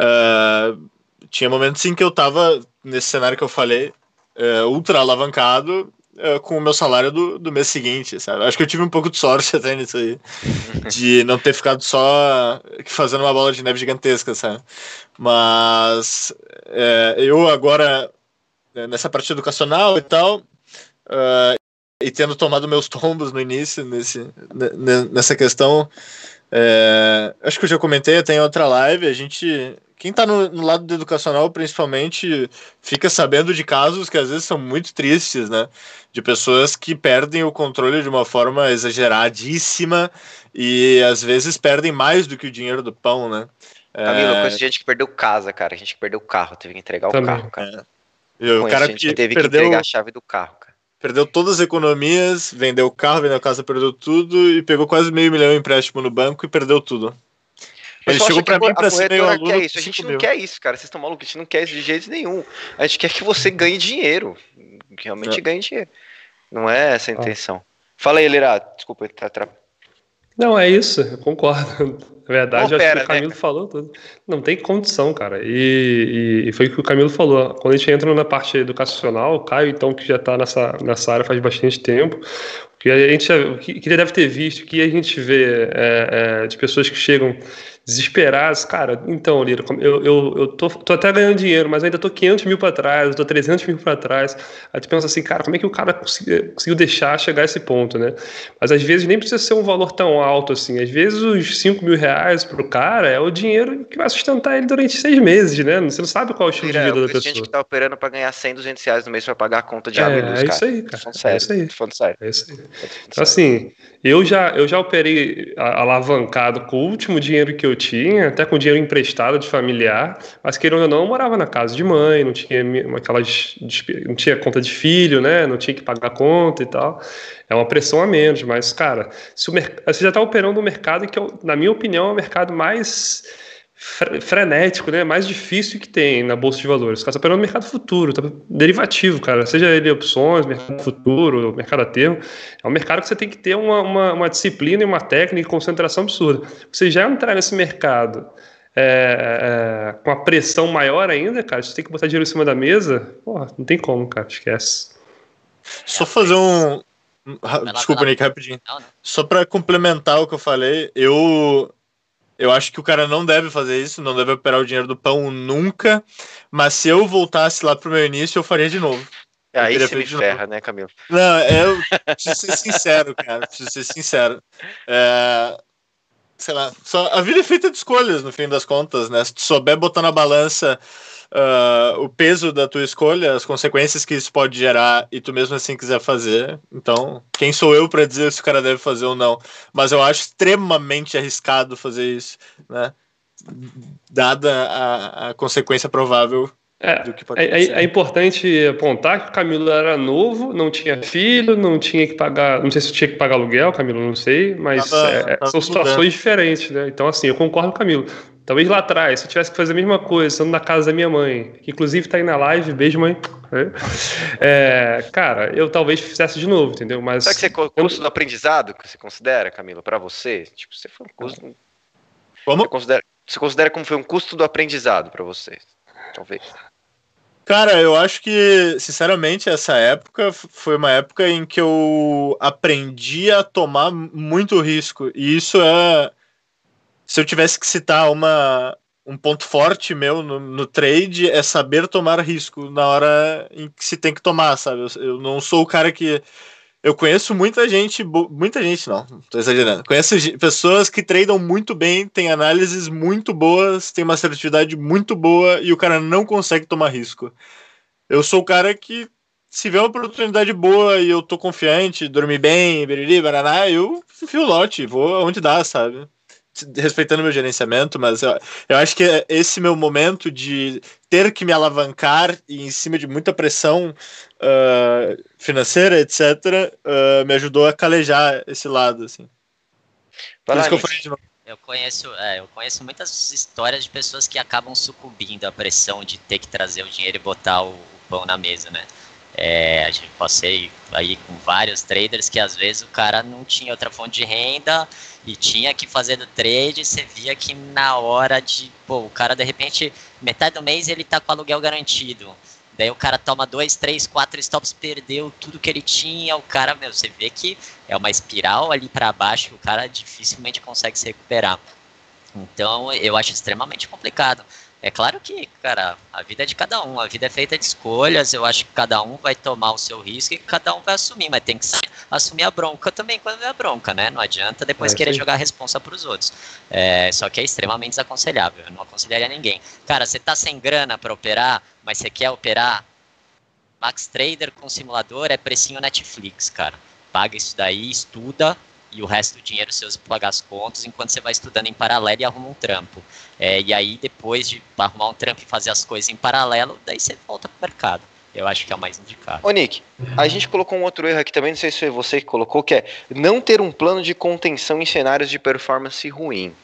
uh, tinha momentos em que eu tava, nesse cenário que eu falei, uh, ultra alavancado uh, com o meu salário do, do mês seguinte, sabe? Acho que eu tive um pouco de sorte até nisso aí, de não ter ficado só fazendo uma bola de neve gigantesca, sabe? Mas eu agora, né, nessa parte educacional e tal. Uh, e tendo tomado meus tombos no início, nesse, nessa questão, é, acho que eu já comentei tem outra live, a gente, quem está no, no, lado do educacional principalmente, fica sabendo de casos que às vezes são muito tristes, né, de pessoas que perdem o controle de uma forma exageradíssima e às vezes perdem mais do que o dinheiro do pão, né. Camilo, é... conheço gente que perdeu casa, cara, a gente que perdeu o carro, teve que entregar Também. o carro, cara. É. o cara que teve perdeu... que entregar a chave do carro, perdeu todas as economias, vendeu o carro, vendeu a casa, perdeu tudo e pegou quase meio milhão em empréstimo no banco e perdeu tudo. Ele chegou para mim para ser meio aluno. Quer isso. A gente não mil. quer isso, cara. Vocês estão malucos? A gente não quer isso de jeito nenhum. A gente quer que você ganhe dinheiro. Que realmente é. ganhe dinheiro. Não é essa a intenção. Ah. Fala aí, Lira. Desculpa, tá atrapalhando. Não, é isso, eu concordo. Na verdade, acho que o? Camilo né? falou tudo. Não tem condição, cara. E, e, foi o que o Camilo falou. Quando a gente entra na parte educacional, o Caio, então, que já está nessa, nessa área faz bastante tempo, que a gente que, que deve ter visto, que a gente vê é, é, de pessoas que chegam desesperados, cara, então, Lira, eu, eu, eu tô, tô até ganhando dinheiro, mas ainda tô 500 mil para trás, eu tô 300 mil para trás. Aí tu pensa assim, cara, como é que o cara conseguiu, conseguiu deixar chegar a esse ponto, né? Mas às vezes nem precisa ser um valor tão alto assim. Às vezes os 5 mil reais pro cara é o dinheiro que vai sustentar ele durante seis meses, né? Você não sabe qual é o estilo Lira, de vida da pessoa. Tem gente que tá operando para ganhar 100, 200 reais no mês para pagar a conta de água é, e luz, É isso aí, cara. É isso aí. Sério. É isso aí. Então, assim, eu já, eu já operei alavancado com o último dinheiro que eu tinha, até com dinheiro emprestado de familiar, mas querendo ou não, eu morava na casa de mãe, não tinha aquelas, não tinha conta de filho, né? Não tinha que pagar conta e tal. É uma pressão a menos, mas, cara, se o você já está operando um mercado que, na minha opinião, é o mercado mais frenético, né? Mais difícil que tem na bolsa de valores. Você está operando no mercado futuro, tá derivativo, cara. Seja ele opções, mercado futuro, mercado a termo, é um mercado que você tem que ter uma, uma, uma disciplina e uma técnica e concentração absurda. Você já entrar nesse mercado é, é, com a pressão maior ainda, cara, você tem que botar dinheiro em cima da mesa, porra, não tem como, cara, esquece. Só fazer um. Desculpa, Nick, rapidinho. Só para complementar o que eu falei, eu eu acho que o cara não deve fazer isso, não deve operar o dinheiro do pão nunca. Mas se eu voltasse lá pro meu início, eu faria de novo. É, aí você me ferra, né, Camilo? Não, eu preciso ser sincero, cara. Preciso ser sincero. É, sei lá, só, a vida é feita de escolhas, no fim das contas, né? Se tu souber botar na balança uh, o peso da tua escolha, as consequências que isso pode gerar e tu mesmo assim quiser fazer. Então, quem sou eu para dizer se o cara deve fazer ou não? Mas eu acho extremamente arriscado fazer isso, né? Dada a, a consequência provável é, é, é, é, importante apontar que o Camilo era novo, não tinha filho, não tinha que pagar. Não sei se tinha que pagar aluguel, Camilo, não sei, mas tava, é, tava são situações diferentes, né? Então, assim, eu concordo com o Camilo. Talvez lá atrás, se eu tivesse que fazer a mesma coisa, estando na casa da minha mãe, que inclusive está aí na live, beijo, mãe. É, cara, eu talvez fizesse de novo, entendeu? Mas. Sabe que você custo do aprendizado que você considera, Camilo, para você? Tipo, você foi um custo. Como? Você considera, você considera como foi um custo do aprendizado para você? Talvez. Cara, eu acho que, sinceramente, essa época foi uma época em que eu aprendi a tomar muito risco. E isso é se eu tivesse que citar uma, um ponto forte meu no, no, trade é saber tomar risco na hora em que se tem que tomar, sabe? Eu, eu não sou o cara que. Eu conheço muita gente, muita gente não, tô exagerando. Conheço pessoas que tradam muito bem, têm análises muito boas, têm uma assertividade muito boa e o cara não consegue tomar risco. Eu sou o cara que, se vê uma oportunidade boa e eu tô confiante, dormir bem, beriri, baraná, eu enfio lote, vou aonde dá, sabe? Respeitando meu gerenciamento, mas eu, eu acho que esse meu momento de ter que me alavancar e em cima de muita pressão uh, financeira, etc., uh, me ajudou a calejar esse lado, assim. Por isso que eu falei de novo. Eu conheço, é, eu conheço muitas histórias de pessoas que acabam sucumbindo à pressão de ter que trazer o dinheiro e botar o, o pão na mesa, né? É, a gente passei aí com vários traders que às vezes o cara não tinha outra fonte de renda e tinha que fazer do trade, você via que na hora de, pô, o cara de repente, metade do mês ele tá com aluguel garantido. Daí o cara toma dois, três, quatro stops, perdeu tudo que ele tinha. O cara, meu, você vê que é uma espiral ali para baixo que o cara dificilmente consegue se recuperar. Então eu acho extremamente complicado. É claro que, cara, a vida é de cada um, a vida é feita de escolhas, eu acho que cada um vai tomar o seu risco e cada um vai assumir, mas tem que assumir a bronca também quando é a bronca, né? Não adianta depois é, querer sim. jogar a responsa para os outros. É, só que é extremamente desaconselhável, eu não aconselharia ninguém. Cara, você tá sem grana para operar, mas você quer operar Max Trader com simulador é precinho Netflix, cara. Paga isso daí, estuda, e o resto do dinheiro você usa para pagar as contas, enquanto você vai estudando em paralelo e arruma um trampo. É, e aí, depois de arrumar um trampo e fazer as coisas em paralelo, daí você volta para o mercado. Eu acho que é o mais indicado. Ô, Nick, a gente colocou um outro erro aqui também, não sei se foi você que colocou, que é não ter um plano de contenção em cenários de performance ruim.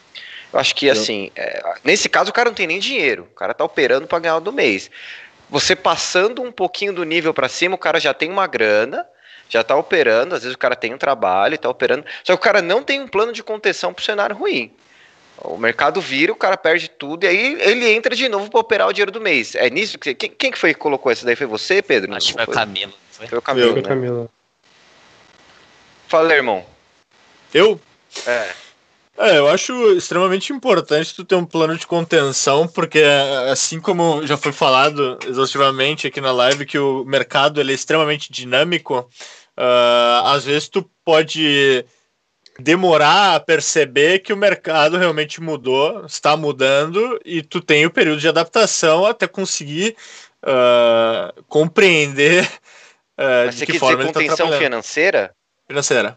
Eu acho que, assim, é, nesse caso o cara não tem nem dinheiro, o cara tá operando para ganhar do mês. Você passando um pouquinho do nível para cima, o cara já tem uma grana, já está operando, às vezes o cara tem um trabalho, está operando, só que o cara não tem um plano de contenção para o cenário ruim. O mercado vira, o cara perde tudo e aí ele entra de novo para operar o dinheiro do mês. É nisso que quem, quem que foi que colocou isso daí? Foi você, Pedro? Acho que foi, foi o Camilo. Foi? foi o Camilo. Foi o né? Camilo. Fala, irmão. Eu? É. É, eu acho extremamente importante tu ter um plano de contenção, porque assim como já foi falado exaustivamente aqui na live que o mercado ele é extremamente dinâmico, uh, às vezes tu pode demorar a perceber que o mercado realmente mudou, está mudando, e tu tem o período de adaptação até conseguir uh, compreender uh, de que forma ele está contenção financeira? Financeira.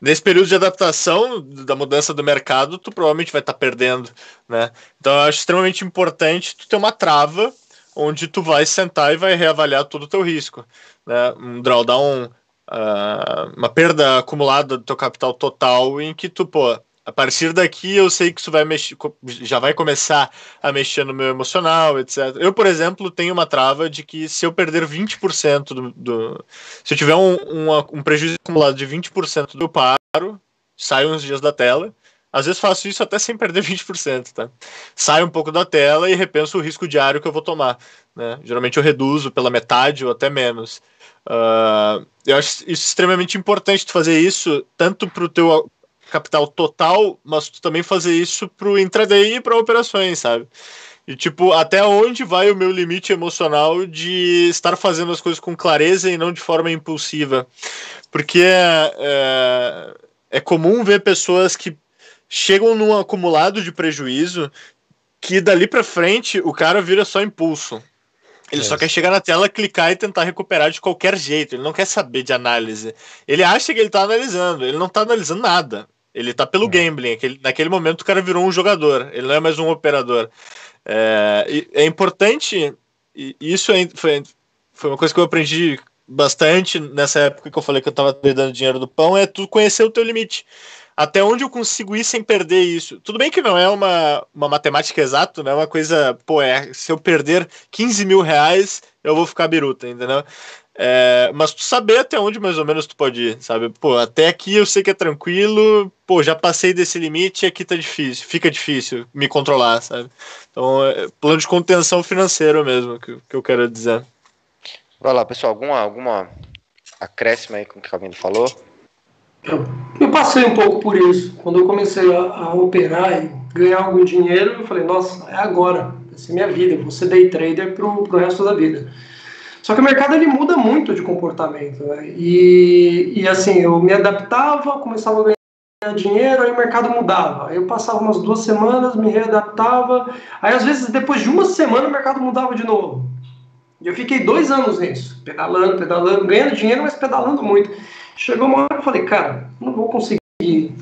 Nesse período de adaptação da mudança do mercado, tu provavelmente vai estar tá perdendo, né? Então eu acho extremamente importante tu ter uma trava onde tu vai sentar e vai reavaliar todo o teu risco, né? Um drawdown, uh, uma perda acumulada do teu capital total em que tu, pô, a partir daqui eu sei que isso vai mexer, já vai começar a mexer no meu emocional, etc. Eu, por exemplo, tenho uma trava de que se eu perder 20% do, do. Se eu tiver um, um, um prejuízo acumulado de 20% do paro, saio uns dias da tela. Às vezes faço isso até sem perder 20%, tá? Saio um pouco da tela e repenso o risco diário que eu vou tomar. Né? Geralmente eu reduzo pela metade ou até menos. Uh, eu acho isso extremamente importante tu fazer isso, tanto para o teu capital total, mas tu também fazer isso pro intraday e para operações, sabe? E tipo, até onde vai o meu limite emocional de estar fazendo as coisas com clareza e não de forma impulsiva? Porque é, é comum ver pessoas que chegam num acumulado de prejuízo que dali para frente o cara vira só impulso. Ele é. só quer chegar na tela, clicar e tentar recuperar de qualquer jeito. Ele não quer saber de análise. Ele acha que ele está analisando, ele não está analisando nada. Ele tá pelo é. gambling. Aquele, naquele momento o cara virou um jogador, ele não é mais um operador. É, é importante, e isso é, foi, foi uma coisa que eu aprendi bastante nessa época que eu falei que eu tava dando dinheiro do pão, é tu conhecer o teu limite. Até onde eu consigo ir sem perder isso. Tudo bem que não é uma, uma matemática exata, não é uma coisa, pô, é, se eu perder 15 mil reais, eu vou ficar biruta, entendeu? É, mas tu saber até onde mais ou menos tu pode ir, sabe? Pô, até aqui eu sei que é tranquilo, pô, já passei desse limite e aqui tá difícil, fica difícil me controlar, sabe? Então, é plano de contenção financeiro mesmo, que, que eu quero dizer. Vai lá, pessoal, alguma, alguma acréscimo aí com o que alguém falou? Eu, eu, passei um pouco por isso. Quando eu comecei a, a, operar e ganhar algum dinheiro, eu falei, nossa, é agora, essa é minha vida, eu vou ser day trader pro, pro resto da vida. Só que o mercado ele muda muito de comportamento. Né? E, e assim, eu me adaptava, começava a ganhar dinheiro, aí o mercado mudava. Aí eu passava umas duas semanas, me readaptava. Aí às vezes depois de uma semana o mercado mudava de novo. E eu fiquei dois anos nisso, pedalando, pedalando, ganhando dinheiro, mas pedalando muito. Chegou uma hora que eu falei, cara, não vou conseguir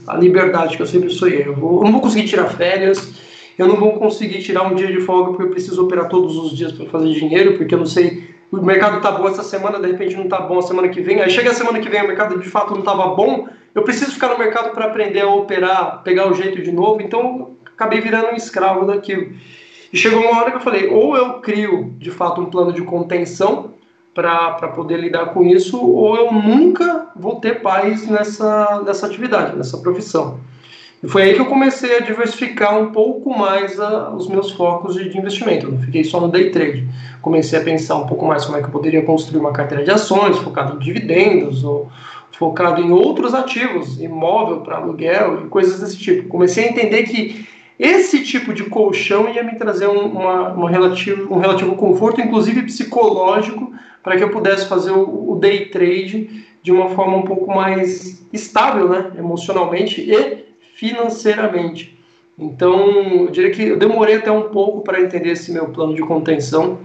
a liberdade que eu sempre sonhei. Eu, vou, eu não vou conseguir tirar férias, eu não vou conseguir tirar um dia de folga porque eu preciso operar todos os dias para fazer dinheiro, porque eu não sei, o mercado tá bom essa semana, de repente não tá bom a semana que vem, aí chega a semana que vem o mercado de fato não estava bom, eu preciso ficar no mercado para aprender a operar, pegar o jeito de novo, então acabei virando um escravo daquilo. E chegou uma hora que eu falei, ou eu crio de fato um plano de contenção para poder lidar com isso, ou eu nunca vou ter paz nessa, nessa atividade, nessa profissão. E foi aí que eu comecei a diversificar um pouco mais a, os meus focos de, de, investimento. Eu não fiquei só no day trade. Comecei a pensar um pouco mais como é que eu poderia construir uma carteira de ações, focado em dividendos, ou focado em outros ativos, imóvel para aluguel e coisas desse tipo. Comecei a entender que esse tipo de colchão ia me trazer um, uma, uma relativo, um relativo conforto, inclusive psicológico, para que eu pudesse fazer o, o, day trade de uma forma um pouco mais estável, né, emocionalmente e financeiramente. Então, eu diria que eu demorei até um pouco para entender esse meu plano de contenção,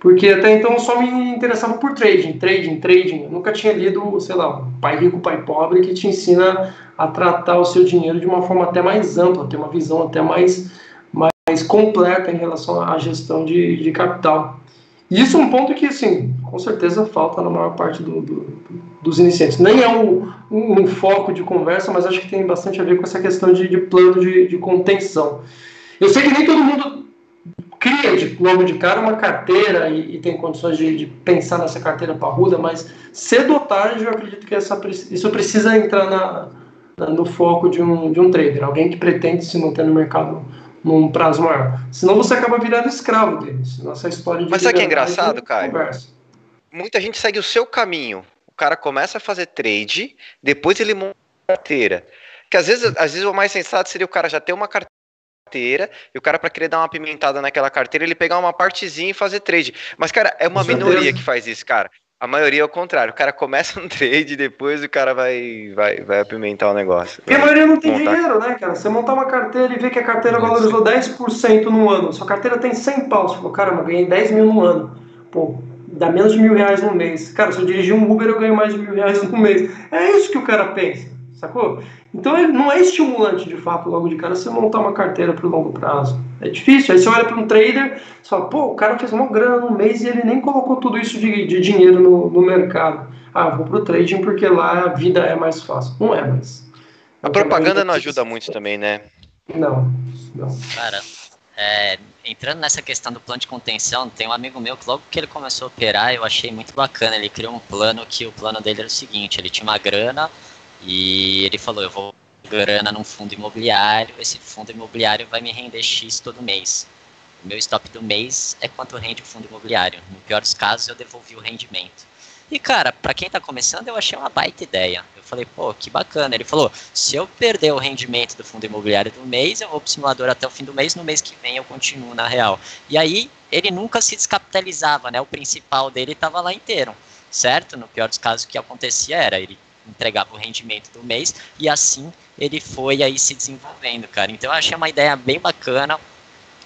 porque até então eu só me interessava por trading, trading, trading. Eu nunca tinha lido, sei lá, Pai Rico, Pai Pobre, que te ensina a tratar o seu dinheiro de uma forma até mais ampla, ter uma visão até mais, mais completa em relação à gestão de, de capital. E isso é um ponto que, assim, com certeza falta na maior parte do, do, dos iniciantes. Nem é um, um, um, foco de conversa, mas acho que tem bastante a ver com essa questão de, de plano de, de contenção. Eu sei que nem todo mundo cria de logo de cara uma carteira e, e tem condições de, de, pensar nessa carteira parruda, mas cedo ou tarde eu acredito que essa, isso precisa entrar na, na, no foco de um, de um trader, alguém que pretende se manter no mercado num prazo maior. Senão você acaba virando escravo deles. Nossa história de Mas sabe o que é engraçado, Caio? Conversa. Muita gente segue o seu caminho. O cara começa a fazer trade, depois ele monta a carteira. Que às vezes, às vezes o mais sensato seria o cara já ter uma carteira e o cara para querer dar uma pimentada naquela carteira, ele pegar uma partezinha e fazer trade. Mas cara, é uma minoria que faz isso, cara. A maioria é o contrário. O cara começa um trade depois o cara vai, vai, vai apimentar o negócio. Porque a maioria não tem montar... dinheiro, né, cara? Você montar uma carteira e ver que a carteira valorizou 10% no ano. Sua carteira tem 100 pau. Você falou, caramba, ganhei 10 mil no ano. Pô, dá menos de mil reais no mês. Cara, se eu dirigir um Uber, eu ganho mais de mil reais no mês. É isso que o cara pensa, sacou? Então não é estimulante de fato logo de cara você montar uma carteira para o longo prazo. É difícil. Aí você olha para um trader e fala, pô, o cara fez uma grana no mês e ele nem colocou tudo isso de, de dinheiro no, no mercado. Ah, vou para o trading porque lá a vida é mais fácil. Não é, mas. A propaganda não ajuda muito também, né? Não, não. Cara, é, entrando nessa questão do plano de contenção, tem um amigo meu que logo que ele começou a operar, eu achei muito bacana. Ele criou um plano que o plano dele era o seguinte: ele tinha uma grana e ele falou: eu vou grana num fundo imobiliário, esse fundo imobiliário vai me render X todo mês. O meu stop do mês é quanto rende o fundo imobiliário. No pior dos casos, eu devolvi o rendimento. E cara, para quem tá começando, eu achei uma baita ideia. Falei, pô, que bacana. Ele falou: se eu perder o rendimento do fundo imobiliário do mês, eu vou pro simulador até o fim do mês, no mês que vem eu continuo na real. E aí, ele nunca se descapitalizava, né? O principal dele estava lá inteiro, certo? No pior dos casos, o que acontecia era ele entregava o rendimento do mês e assim ele foi aí se desenvolvendo, cara. Então eu achei uma ideia bem bacana.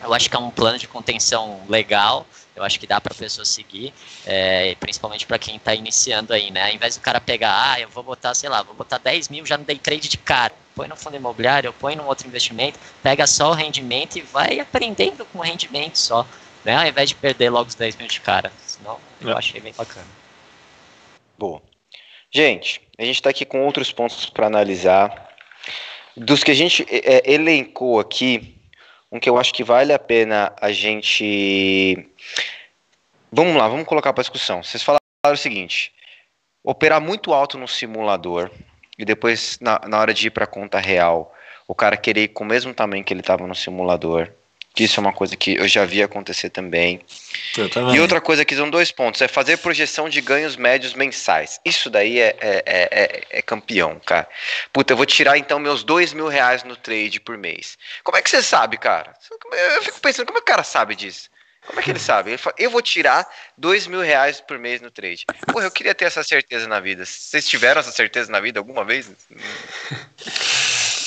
Eu acho que é um plano de contenção legal. Eu acho que dá para a pessoa seguir, é, principalmente para quem está iniciando aí, né? Ao invés do cara pegar, ah, eu vou botar, sei lá, vou botar 10 mil já no day trade de cara, põe no fundo imobiliário, põe num outro investimento, pega só o rendimento e vai aprendendo com o rendimento só, né? Ao invés de perder logo os 10 mil de cara. Senão, eu é. achei bem bacana. Boa. Gente, a gente está aqui com outros pontos para analisar. Dos que a gente é, elencou aqui, um que eu acho que vale a pena a gente. Vamos lá, vamos colocar para discussão. Vocês falaram o seguinte: operar muito alto no simulador e depois, na, na hora de ir para a conta real, o cara querer ir com o mesmo tamanho que ele estava no simulador isso é uma coisa que eu já vi acontecer também. também. E outra coisa que são dois pontos: é fazer projeção de ganhos médios mensais. Isso daí é, é, é, é, é campeão, cara. Puta, eu vou tirar então meus dois mil reais no trade por mês. Como é que você sabe, cara? Eu fico pensando, como é que o cara sabe disso? Como é que ele sabe? Ele fala, eu vou tirar dois mil reais por mês no trade. Porra, eu queria ter essa certeza na vida. Vocês tiveram essa certeza na vida alguma vez?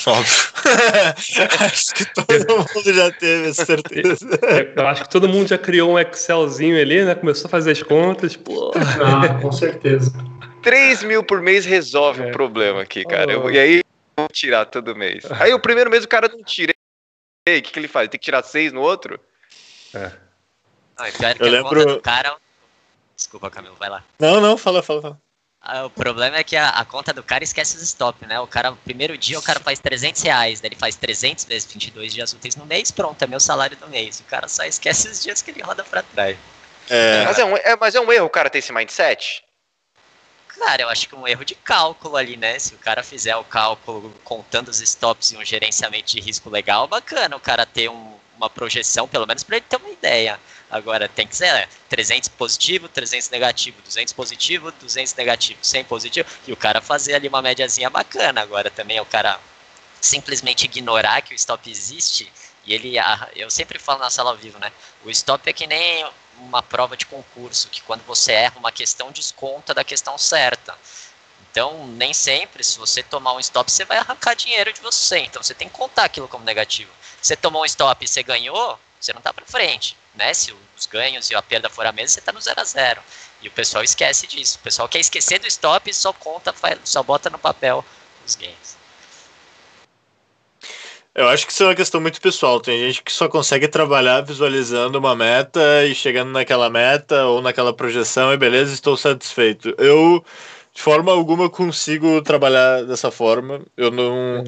Óbvio. acho que todo mundo já teve essa certeza. Eu acho que todo mundo já criou um Excelzinho ali, né? Começou a fazer as contas. Pô. Ah, com certeza. 3 mil por mês resolve o é. um problema aqui, cara. Oh. E aí, tirar todo mês. Aí o primeiro mês o cara não tira. E aí, o que, que ele faz? Tem que tirar seis no outro? É. Não, pior que Eu a lembro- cara. Desculpa, Camilo, vai lá. Não, não, fala, fala, fala. Ah, O problema é que a, a conta do cara esquece os stop, né? O cara, primeiro dia, o cara faz 300 reais, daí ele faz 300 vezes 22 dias úteis no mês, pronto, é meu salário do mês. O cara só esquece os dias que ele roda pra trás. É, Mas é, um, é, mas é um erro o cara ter esse mindset? Cara, eu acho que um erro de cálculo ali, né? Se o cara fizer o cálculo contando os stops e um gerenciamento de risco legal, bacana o cara ter um- uma projeção, pelo menos para ele ter uma ideia. Agora, tem que ser né, 300 positivo, 300 negativo, 200 positivo, 200 negativo, 100 positivo, e o cara fazer ali uma médiazinha bacana. Agora, também o cara simplesmente ignorar que o stop existe, e ele, ah, eu sempre falo na sala ao vivo, né? O stop é que nem uma prova de concurso, que quando você erra uma questão, desconta da questão certa. Então, nem sempre, se você tomar um stop, você vai arrancar dinheiro de você. Então, você tem que contar aquilo como negativo. Você tomou um stop e você ganhou, você não tá para frente, né? Se os ganhos e a perda for a mesma, você tá no 0 a 0 E o pessoal esquece disso. O pessoal quer esquecer do stop e só conta, só bota no papel os gains. Eu acho que isso é uma questão muito pessoal. Tem gente que só consegue trabalhar visualizando uma meta e chegando naquela meta ou naquela projeção e beleza, estou satisfeito. Eu, de forma alguma, consigo trabalhar dessa forma. Eu não,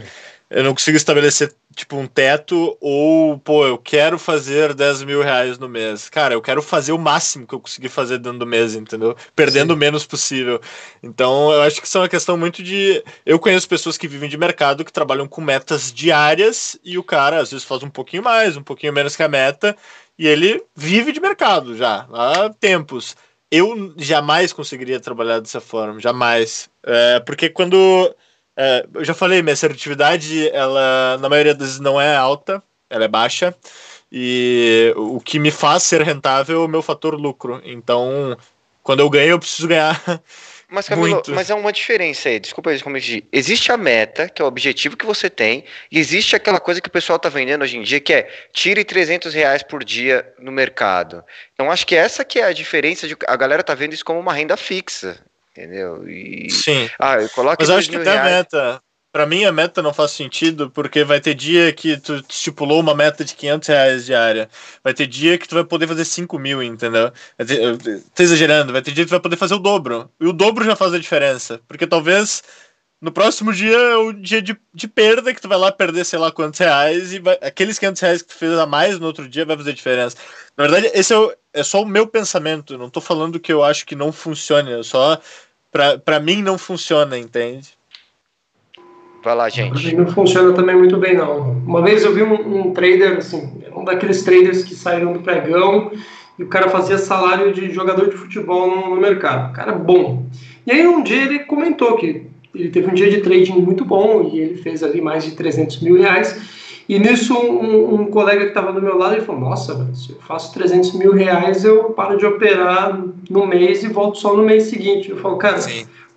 eu não consigo estabelecer tipo um teto ou, pô, eu quero fazer 10 mil reais no mês. Cara, eu quero fazer o máximo que eu conseguir fazer dentro do mês, entendeu? Perdendo o menos possível. Então, eu acho que isso é uma questão muito de. Eu conheço pessoas que vivem de mercado que trabalham com metas diárias e o cara às vezes faz um pouquinho mais, um pouquinho menos que a meta e ele vive de mercado já há tempos. Eu jamais conseguiria trabalhar dessa forma, jamais. É, porque quando. É, eu já falei, minha assertividade, ela na maioria das vezes não é alta, ela é baixa. E o que me faz ser rentável é o meu fator lucro. Então, quando eu ganho, eu preciso ganhar Mas, Camilo, Muito. mas é uma diferença aí, desculpa aí, como eu disse. Existe a meta, que é o objetivo que você tem, e existe aquela coisa que o pessoal tá vendendo hoje em dia, que é tire 300 reais por dia no mercado. Então, acho que essa que é a diferença, de, a galera tá vendo isso como uma renda fixa, entendeu? E, Sim. ah, eu coloco Mas eu acho que até a reais. meta. Pra mim, a meta não faz sentido, porque vai ter dia que tu estipulou uma meta de 500 reais diária. Vai ter dia que tu vai poder fazer 5 mil, entendeu? Ter, eu tô exagerando, vai ter dia que tu vai poder fazer o dobro. E o dobro já faz a diferença. Porque talvez no próximo dia é o dia de, de perda, que tu vai lá perder sei lá quantos reais, e vai- aqueles 500 reais que tu fez a mais no outro dia vai fazer diferença. Na verdade, esse é, o- é só o meu pensamento. eu Não tô falando que eu acho que não funcione. é Só pra, pra mim não funciona, entende? Vai lá, Pra gente. mim não funciona também muito bem, não. Uma vez eu vi um, um trader, assim, um daqueles traders que saíram do pregão e o cara fazia salário de jogador de futebol no, no mercado. Cara bom. E aí um dia ele comentou que ele teve um dia de trading muito bom e ele fez ali mais de 300 mil reais. E nisso um, um colega que estava do meu lado ele falou, nossa, se eu faço 300 mil reais eu paro de operar no mês e volto só no mês seguinte. Eu falo, cara,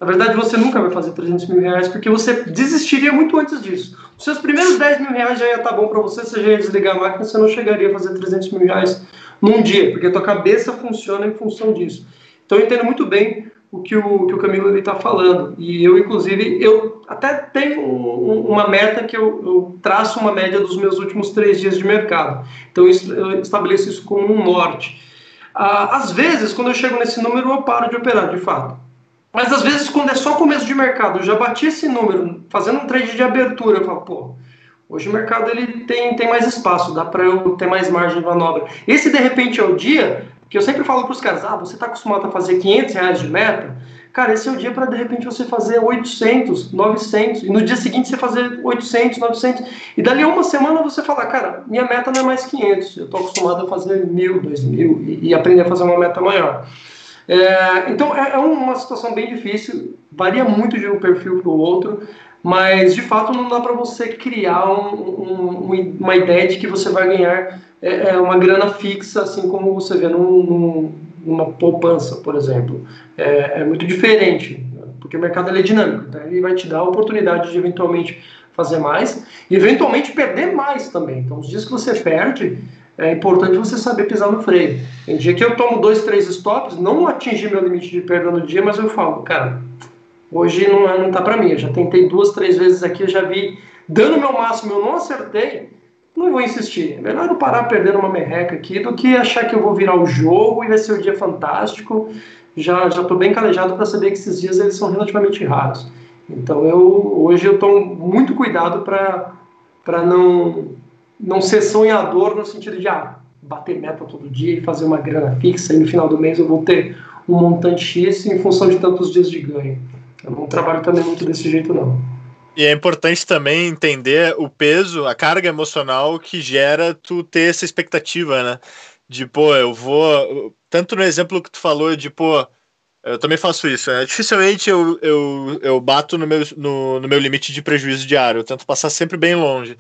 na verdade, você nunca vai fazer 300 mil reais porque você desistiria muito antes disso. Os seus primeiros 10 mil reais já ia estar bom para você, você já ia desligar a máquina, você não chegaria a fazer 300 mil reais num dia, porque a tua cabeça funciona em função disso. Então eu entendo muito bem o que o, que o Camilo está falando. E eu, inclusive, eu até tenho um- um- uma meta que eu, eu traço uma média dos meus últimos três dias de mercado. Então es- eu estabeleço isso como um norte. Ah, às vezes, quando eu chego nesse número, eu paro de operar, de fato. Mas às vezes, quando é só começo de mercado, eu já bati esse número, fazendo um trade de abertura, eu falo, pô, hoje o mercado ele tem, tem mais espaço, dá para eu ter mais margem de manobra. Esse, de repente, é o dia que eu sempre falo para os caras, ah, você está acostumado a fazer 500 reais de meta? Cara, esse é o dia para, de repente, você fazer 800, 900, e no dia seguinte você fazer 800, 900, e dali a uma semana você falar, cara, minha meta não é mais 500, eu estou acostumado a fazer mil, dois mil, e, e aprender a fazer uma meta maior. É, então é, é uma situação bem difícil, varia muito de um perfil para o outro, mas de fato não dá para você criar um- um- um- uma ideia de que você vai ganhar é, é, uma grana fixa, assim como você vê num- num- numa poupança, por exemplo. É, é muito diferente, porque o mercado é dinâmico, então ele vai te dar a oportunidade de eventualmente fazer mais e eventualmente perder mais também. Então, os dias que você perde, é importante você saber pisar no freio. Tem dia que eu tomo dois, três stops, não atingi meu limite de perda no dia, mas eu falo, cara, Hoje não, não tá para mim. Eu já tentei duas, três vezes aqui, eu já vi dando meu máximo, eu não acertei. Não vou insistir. É melhor eu parar perdendo uma merreca aqui do que achar que eu vou virar o jogo e vai ser um dia fantástico. Já já estou bem calejado para saber que esses dias eles são relativamente raros. Então eu hoje eu tomo muito cuidado para para não não ser sonhador no sentido de ah, bater meta todo dia e fazer uma grana fixa e no final do mês eu vou ter um montante X em função de tantos dias de ganho. Eu não trabalho também muito desse jeito, não. E é importante também entender o peso, a carga emocional que gera tu ter essa expectativa, né? De, pô, eu vou. Tanto no exemplo que tu falou, de, pô, eu também faço isso. Né? Dificilmente eu, eu, eu bato no meu, no, no meu limite de prejuízo diário. Eu tento passar sempre bem longe.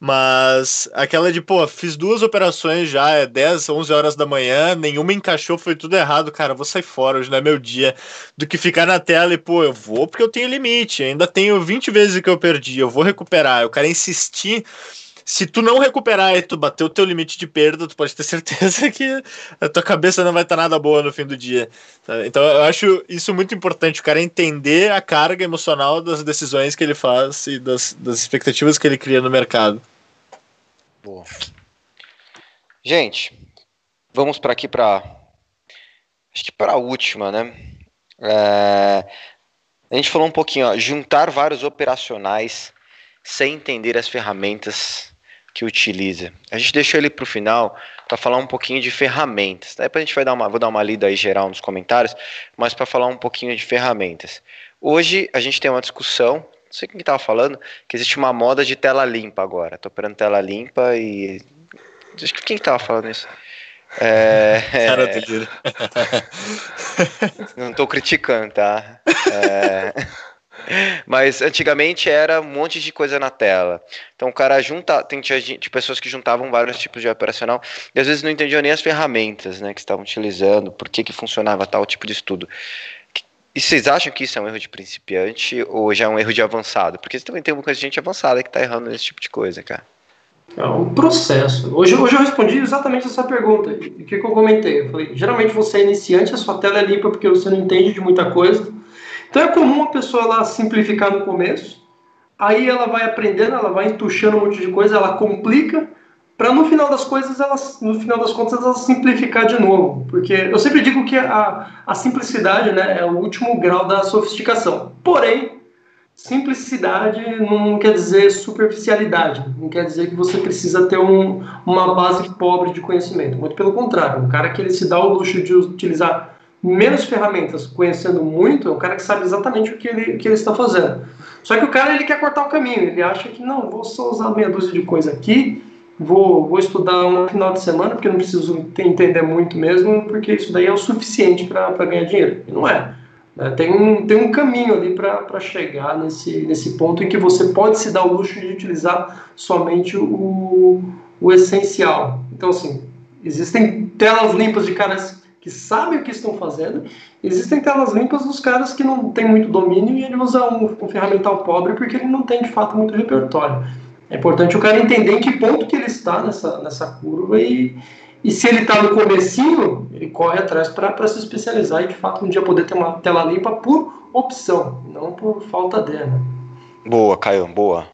Mas aquela de, pô, fiz duas operações já, é 10, 11 horas da manhã, nenhuma encaixou, foi tudo errado. Cara, vou sair fora, hoje não é meu dia. Do que ficar na tela e, pô, eu vou porque eu tenho limite. Ainda tenho 20 vezes que eu perdi, eu vou recuperar. Eu quero insistir se tu não recuperar e tu bater o teu limite de perda, tu pode ter certeza que a tua cabeça não vai estar nada boa no fim do dia. Então eu acho isso muito importante, o cara entender a carga emocional das decisões que ele faz e das, das expectativas que ele cria no mercado. Boa. Gente, vamos para aqui para acho que para a última, né? É, a gente falou um pouquinho, ó, juntar vários operacionais sem entender as ferramentas que utiliza. A gente deixou ele para o final para falar um pouquinho de ferramentas. Depois a gente vai dar uma, vou dar uma lida aí geral nos comentários, mas para falar um pouquinho de ferramentas. Hoje a gente tem uma discussão, não sei quem estava falando, que existe uma moda de tela limpa agora. Estou operando tela limpa e acho que quem estava falando isso? É, Cara, é... não estou criticando, tá? É... Mas antigamente era um monte de coisa na tela. Então o cara junta, tem tinha, pessoas que juntavam vários tipos de operacional e às vezes não entendiam nem as ferramentas, né, que estavam utilizando, por que que funcionava tal tipo de estudo. E vocês acham que isso é um erro de principiante ou já é um erro de avançado? Porque também tem muita gente avançada que está errando nesse tipo de coisa, cara. É um processo. Hoje, hoje eu respondi exatamente essa pergunta. O que, que eu comentei? Eu falei, geralmente você é iniciante, a sua tela é limpa porque você não entende de muita coisa então é comum a pessoa lá simplificar no começo, aí ela vai aprendendo, ela vai entuchando um monte de coisa, ela complica, para no final das coisas, ela, no final das contas, ela simplificar de novo. Porque eu sempre digo que a, a simplicidade né, é o último grau da sofisticação. Porém, simplicidade não quer dizer superficialidade, não quer dizer que você precisa ter um, uma base pobre de conhecimento. Muito pelo contrário, um cara que ele se dá o luxo de utilizar menos ferramentas, conhecendo muito, é o cara que sabe exatamente o que ele, que ele está fazendo. Só que o cara ele quer cortar o caminho, ele acha que não, vou só usar meia dúzia de coisa aqui, vou, vou estudar um final de semana, porque não preciso entender muito mesmo, porque isso daí é o suficiente para ganhar dinheiro. E não é. Né? Tem, um, tem um caminho ali para chegar nesse, nesse ponto em que você pode se dar o luxo de utilizar somente o, o essencial. Então, assim, existem telas limpas de caras que sabem o que estão fazendo. Existem telas limpas dos caras que não têm muito domínio e ele usa um, um ferramental pobre porque ele não tem de fato muito repertório. É importante o cara entender em que ponto que ele está nessa, nessa curva e, e se ele está no comecinho, ele corre atrás para se especializar e de fato um dia poder ter uma tela limpa por opção, não por falta dela. Boa, Caio, boa.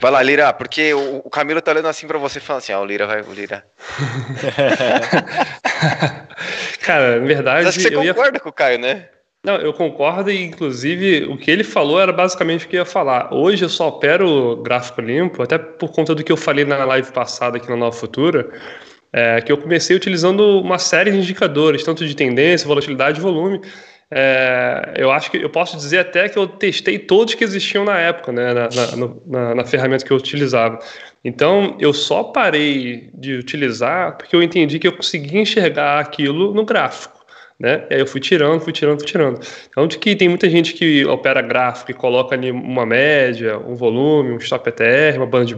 Vai lá, Lira, porque o, o Camilo tá olhando assim pra você falando assim, ó, o Lira vai, o Lira. Cara, na verdade. Acho que você concorda ia... com o Caio, né? Não, eu concordo e, inclusive, o que ele falou era basicamente o que eu ia falar. Hoje eu só opero gráfico limpo, até por conta do que eu falei na live passada aqui na Nova Futura, é, que eu comecei utilizando uma série de indicadores, tanto de tendência, volatilidade e volume. É, eu acho que eu posso dizer até que eu testei todos que existiam na época, né, na, na, na, na ferramenta que eu utilizava. Então, eu só parei de utilizar porque eu entendi que eu conseguia enxergar aquilo no gráfico né? E aí eu fui tirando, fui tirando, fui tirando. Então, de que tem muita gente que opera gráfico e coloca ali uma média, um volume, um stop ETR, uma banda de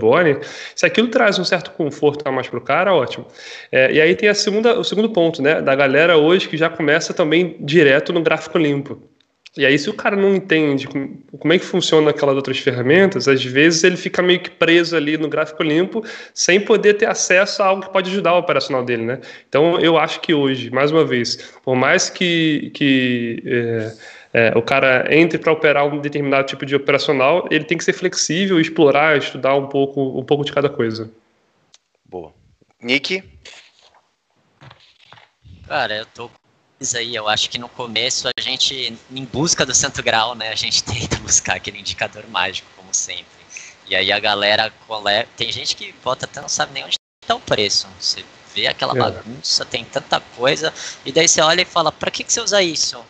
se aquilo traz um certo conforto a mais para o cara, ótimo. É, e aí tem a segunda, o segundo ponto, né? Da galera hoje que já começa também direto no gráfico limpo. E aí, se o cara não entende como é que funciona aquelas outras ferramentas, às vezes ele fica meio que preso ali no gráfico limpo, sem poder ter acesso a algo que pode ajudar o operacional dele, né? Então, eu acho que hoje, mais uma vez, por mais que, que é, é, o cara entre para operar um determinado tipo de operacional, ele tem que ser flexível, explorar, estudar um pouco, um pouco de cada coisa. Boa. Nick? Cara, eu tô aí, eu acho que no começo a gente, em busca do santo grau, né, a gente tenta buscar aquele indicador mágico, como sempre. E aí a galera coleta, tem gente que bota até não sabe nem onde está o preço. Você vê aquela é. bagunça, tem tanta coisa, e daí você olha e fala, para que, que você usa isso?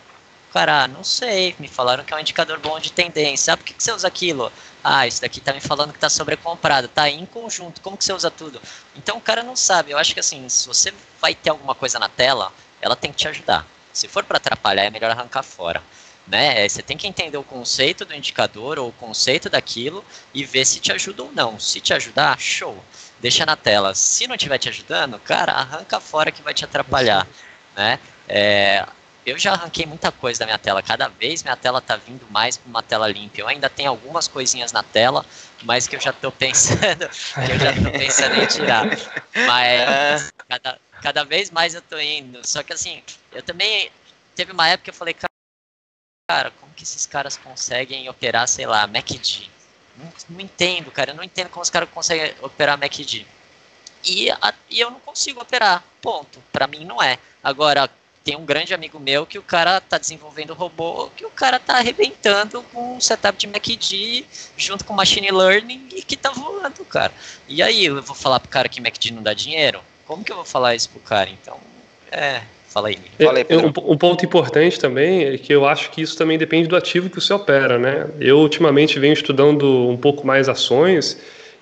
Cara, não sei, me falaram que é um indicador bom de tendência. Ah, por que, que você usa aquilo? Ah, isso daqui tá me falando que tá sobrecomprado. Tá em conjunto, como que você usa tudo? Então o cara não sabe. Eu acho que assim, se você vai ter alguma coisa na tela, ela tem que te ajudar. Se for para atrapalhar, é melhor arrancar fora. Né? Você tem que entender o conceito do indicador ou o conceito daquilo e ver se te ajuda ou não. Se te ajudar, show. Deixa na tela. Se não estiver te ajudando, cara, arranca fora que vai te atrapalhar. Né? É, eu já arranquei muita coisa da minha tela. Cada vez minha tela tá vindo mais para uma tela limpa. Eu ainda tenho algumas coisinhas na tela, mas que eu já tô pensando, que eu já tô pensando em tirar. Mas cada, cada vez mais eu tô indo. Só que assim, eu também teve uma época que eu falei, cara, como que esses caras conseguem operar, sei lá, MACD? Não, não entendo, cara. Eu não entendo como os caras conseguem operar MACD. E, a, e eu não consigo operar. Ponto. Para mim não é. Agora, tem um grande amigo meu que o cara tá desenvolvendo robô, que o cara tá arrebentando com um setup de MACD junto com machine learning e que tá voando, cara. E aí, eu vou falar pro cara que MACD não dá dinheiro? Como que eu vou falar isso pro cara? Então, é, Fala aí. Fala aí um, um, ponto importante também é que eu acho que isso também depende do ativo que você opera, né? Eu ultimamente venho estudando um pouco mais ações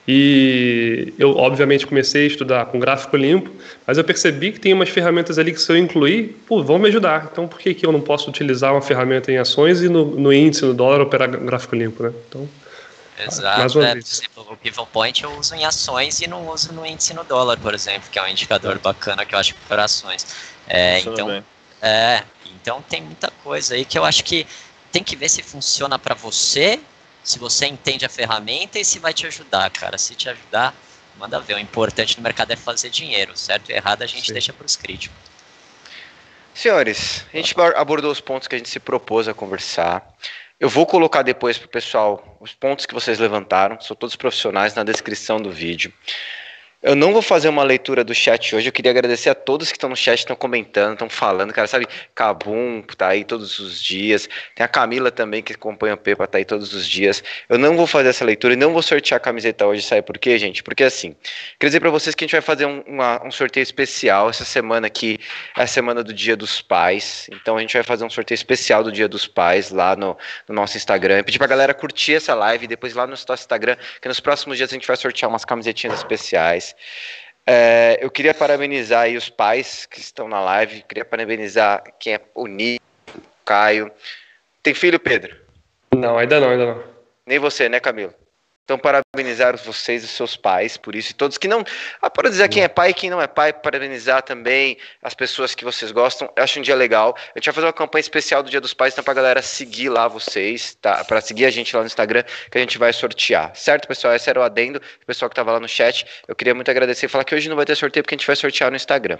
e eu, obviamente, comecei a estudar com gráfico limpo, mas eu percebi que tem umas ferramentas ali que, se eu incluir, pô, vão me ajudar. Então, por que, que eu não posso utilizar uma ferramenta em ações e no, no índice, no dólar, operar gráfico limpo, né? Então, Exato. É. Por exemplo, o Pivot Point eu uso em ações e não uso no índice no dólar, por exemplo, que é um indicador bacana que eu acho para ações. É, então, é, então tem muita coisa aí que eu acho que tem que ver se funciona para você se você entende a ferramenta e se vai te ajudar, cara. Se te ajudar, manda ver. O importante no mercado é fazer dinheiro, certo e errado a gente Sim. deixa para os críticos. Senhores, a gente abordou os pontos que a gente se propôs a conversar. Eu vou colocar depois para o pessoal os pontos que vocês levantaram, são todos profissionais, na descrição do vídeo. Eu não vou fazer uma leitura do chat hoje. Eu queria agradecer a todos que estão no chat, estão comentando, estão falando, cara. Sabe, Cabum tá aí todos os dias. Tem a Camila também que acompanha o Pepa, tá aí todos os dias. Eu não vou fazer essa leitura e não vou sortear a camiseta hoje. Sabe por quê, gente? Porque assim, queria dizer para vocês que a gente vai fazer um, uma, um sorteio especial essa semana aqui, é a semana do Dia dos Pais. Então a gente vai fazer um sorteio especial do Dia dos Pais lá no, no nosso Instagram. Pedir pra galera curtir essa live e depois lá no nosso Instagram, que nos próximos dias a gente vai sortear umas camisetinhas especiais. É, eu queria parabenizar os pais que estão na live, queria parabenizar quem é o Nico, o Caio. Tem filho, Pedro? Não, ainda não, ainda não. Nem você, né, Camilo? Então, parabenizar vocês e seus pais por isso, e todos que não. Ah, para dizer quem é pai e quem não é pai, parabenizar também as pessoas que vocês gostam. Eu acho um dia legal. A gente vai fazer uma campanha especial do Dia dos Pais, então, para galera seguir lá vocês, tá? Para seguir a gente lá no Instagram, que a gente vai sortear. Certo, pessoal? Esse era o adendo. O pessoal que estava lá no chat, eu queria muito agradecer e falar que hoje não vai ter sorteio, porque a gente vai sortear no Instagram.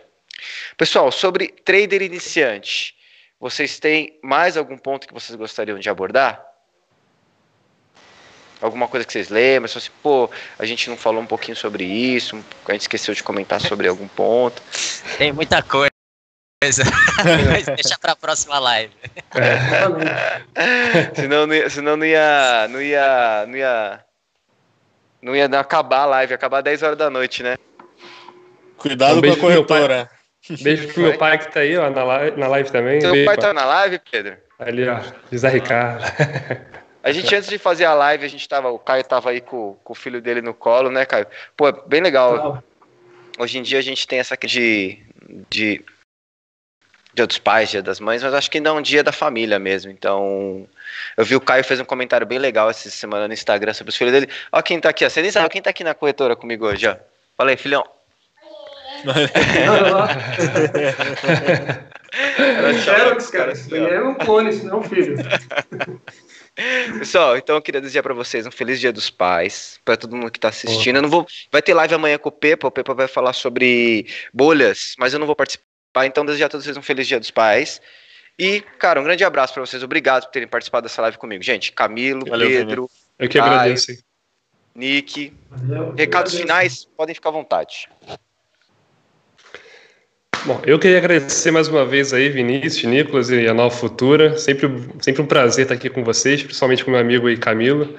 Pessoal, sobre trader iniciante, vocês têm mais algum ponto que vocês gostariam de abordar? Alguma coisa que vocês lembram, se assim, pô, a gente não falou um pouquinho sobre isso, a gente esqueceu de comentar sobre algum ponto. Tem muita coisa. Mas deixa para a próxima live. É. senão, não ia, senão não ia, não ia, não ia, não ia acabar a live, acabar 10 horas da noite, né? Cuidado um com a corretora. Beijo pro meu pai que tá aí, ó, na live, na live também. Seu pai tá na live, Pedro? Ali, ó, José Ricardo. A gente, antes de fazer a live, a gente tava. O Caio tava aí com, com o filho dele no colo, né, Caio? Pô, é bem legal. Hoje em dia a gente tem essa de. de Dia dos pais, dia das mães, mas acho que ainda é um dia da família mesmo. Então, eu vi o Caio fez um comentário bem legal essa semana no Instagram sobre os filhos dele. Ó, quem tá aqui, ó. Você nem sabe quem tá aqui na corretora comigo hoje, ó. Fala aí, filhão. Era Xerox, cara. É um clone, não é um filho. Pessoal, então eu queria desejar para vocês um feliz Dia dos Pais, para todo mundo que está assistindo. Eu não vou, vai ter live amanhã com o Pepa, o Pepa vai falar sobre bolhas, mas eu não vou participar, então desejar a todos vocês um feliz Dia dos Pais. E, cara, um grande abraço para vocês. Obrigado por terem participado dessa live comigo. Gente, Camilo, Valeu, Pedro, Eu que agradeço. Nick. Valeu. Recados Agradeço. finais, podem ficar à vontade. Bom, eu queria agradecer mais uma vez aí, Vinícius, Nicolas e a Nova Futura. Sempre, sempre um prazer estar aqui com vocês, principalmente com meu amigo aí, Camilo.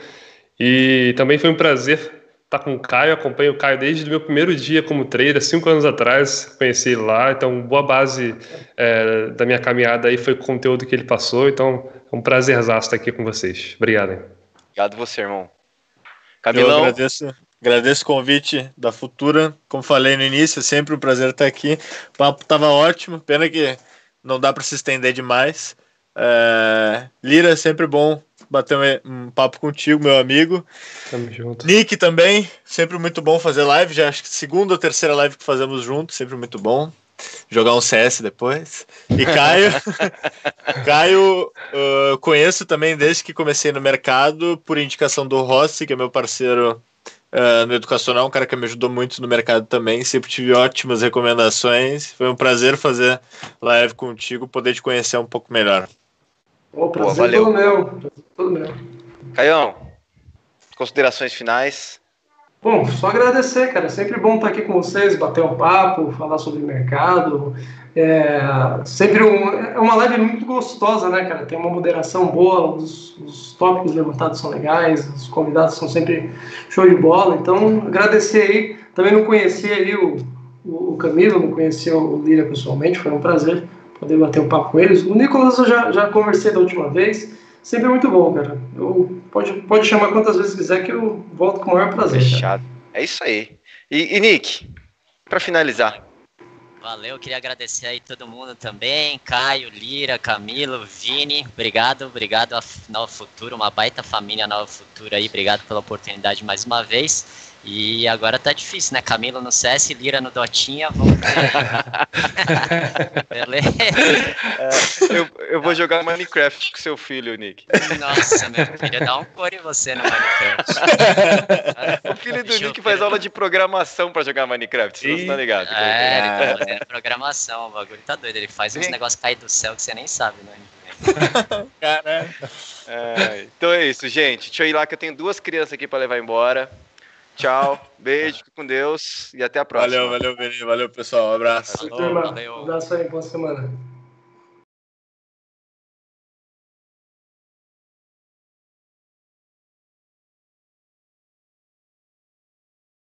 E também foi um prazer estar com o Caio. Acompanho o Caio desde o meu primeiro dia como trader, cinco anos atrás. Conheci ele lá, então boa base é, da minha caminhada aí foi o conteúdo que ele passou. Então é um prazerzaço estar aqui com vocês. Obrigado. Hein? Obrigado você, irmão. Eu Camilão, agradeço, agradeço o convite da Futura. Como falei no início, é sempre um prazer estar aqui. O papo estava ótimo, pena que não dá para se estender demais. É, Lira, é sempre bom bater um, papo contigo, meu amigo. Tamo junto. Nick também, sempre muito bom fazer live. Já acho que segunda ou terceira live que fazemos juntos, sempre muito bom. Jogar um CS depois. E Caio, Caio, uh, conheço também desde que comecei no mercado, por indicação do Rossi, que é meu parceiro uh, no educacional, um cara que me ajudou muito no mercado também. Sempre tive ótimas recomendações. Foi um prazer fazer live contigo, poder te conhecer um pouco melhor. Prazer valeu. todo meu. prazer todo meu. Caião, considerações finais. Bom, só agradecer, cara. Sempre bom estar aqui com vocês, bater um papo, falar sobre mercado. É sempre um, é uma live muito gostosa, né, cara? Tem uma moderação boa, os, os tópicos levantados são legais, os convidados são sempre show de bola. Então, agradecer aí. Também não conhecia aí o, o, o Camilo, não conhecia o Lira pessoalmente, foi um prazer poder bater um papo com eles. O Nicolas eu já, já conversei da última vez. Sempre é muito bom, cara. Eu, pode, pode chamar quantas vezes quiser que eu volto com o maior prazer. cara. Fechado. É isso aí. E, e Nick, para finalizar. Valeu, queria agradecer aí todo mundo também, Caio, Lira, Camilo, Vini, obrigado, obrigado a Nova Futura, uma baita família Nova Futura aí, obrigado pela oportunidade mais uma vez. E agora tá difícil, né? Camilo no CS, Lira no Dotinha, vamos ver. Beleza? Eu, eu vou jogar Minecraft com seu filho, Nick. Nossa, meu filho, dá um cor em você no Minecraft. O filho do Deixa Nick faz aula de programação pra jogar Minecraft, você não tá ligado? É, ele tá fazendo programação, o bagulho tá doido. Ele faz uns negócios cair do céu que você nem sabe, né? Cara, É, então é isso, gente. Deixa eu ir lá que eu tenho duas crianças aqui pra levar embora. Tchau, beijo, fique com Deus e até a próxima. valeu, valeu, Vini, valeu, pessoal. Um abraço. Turma, valeu. Um abraço aí, boa semana.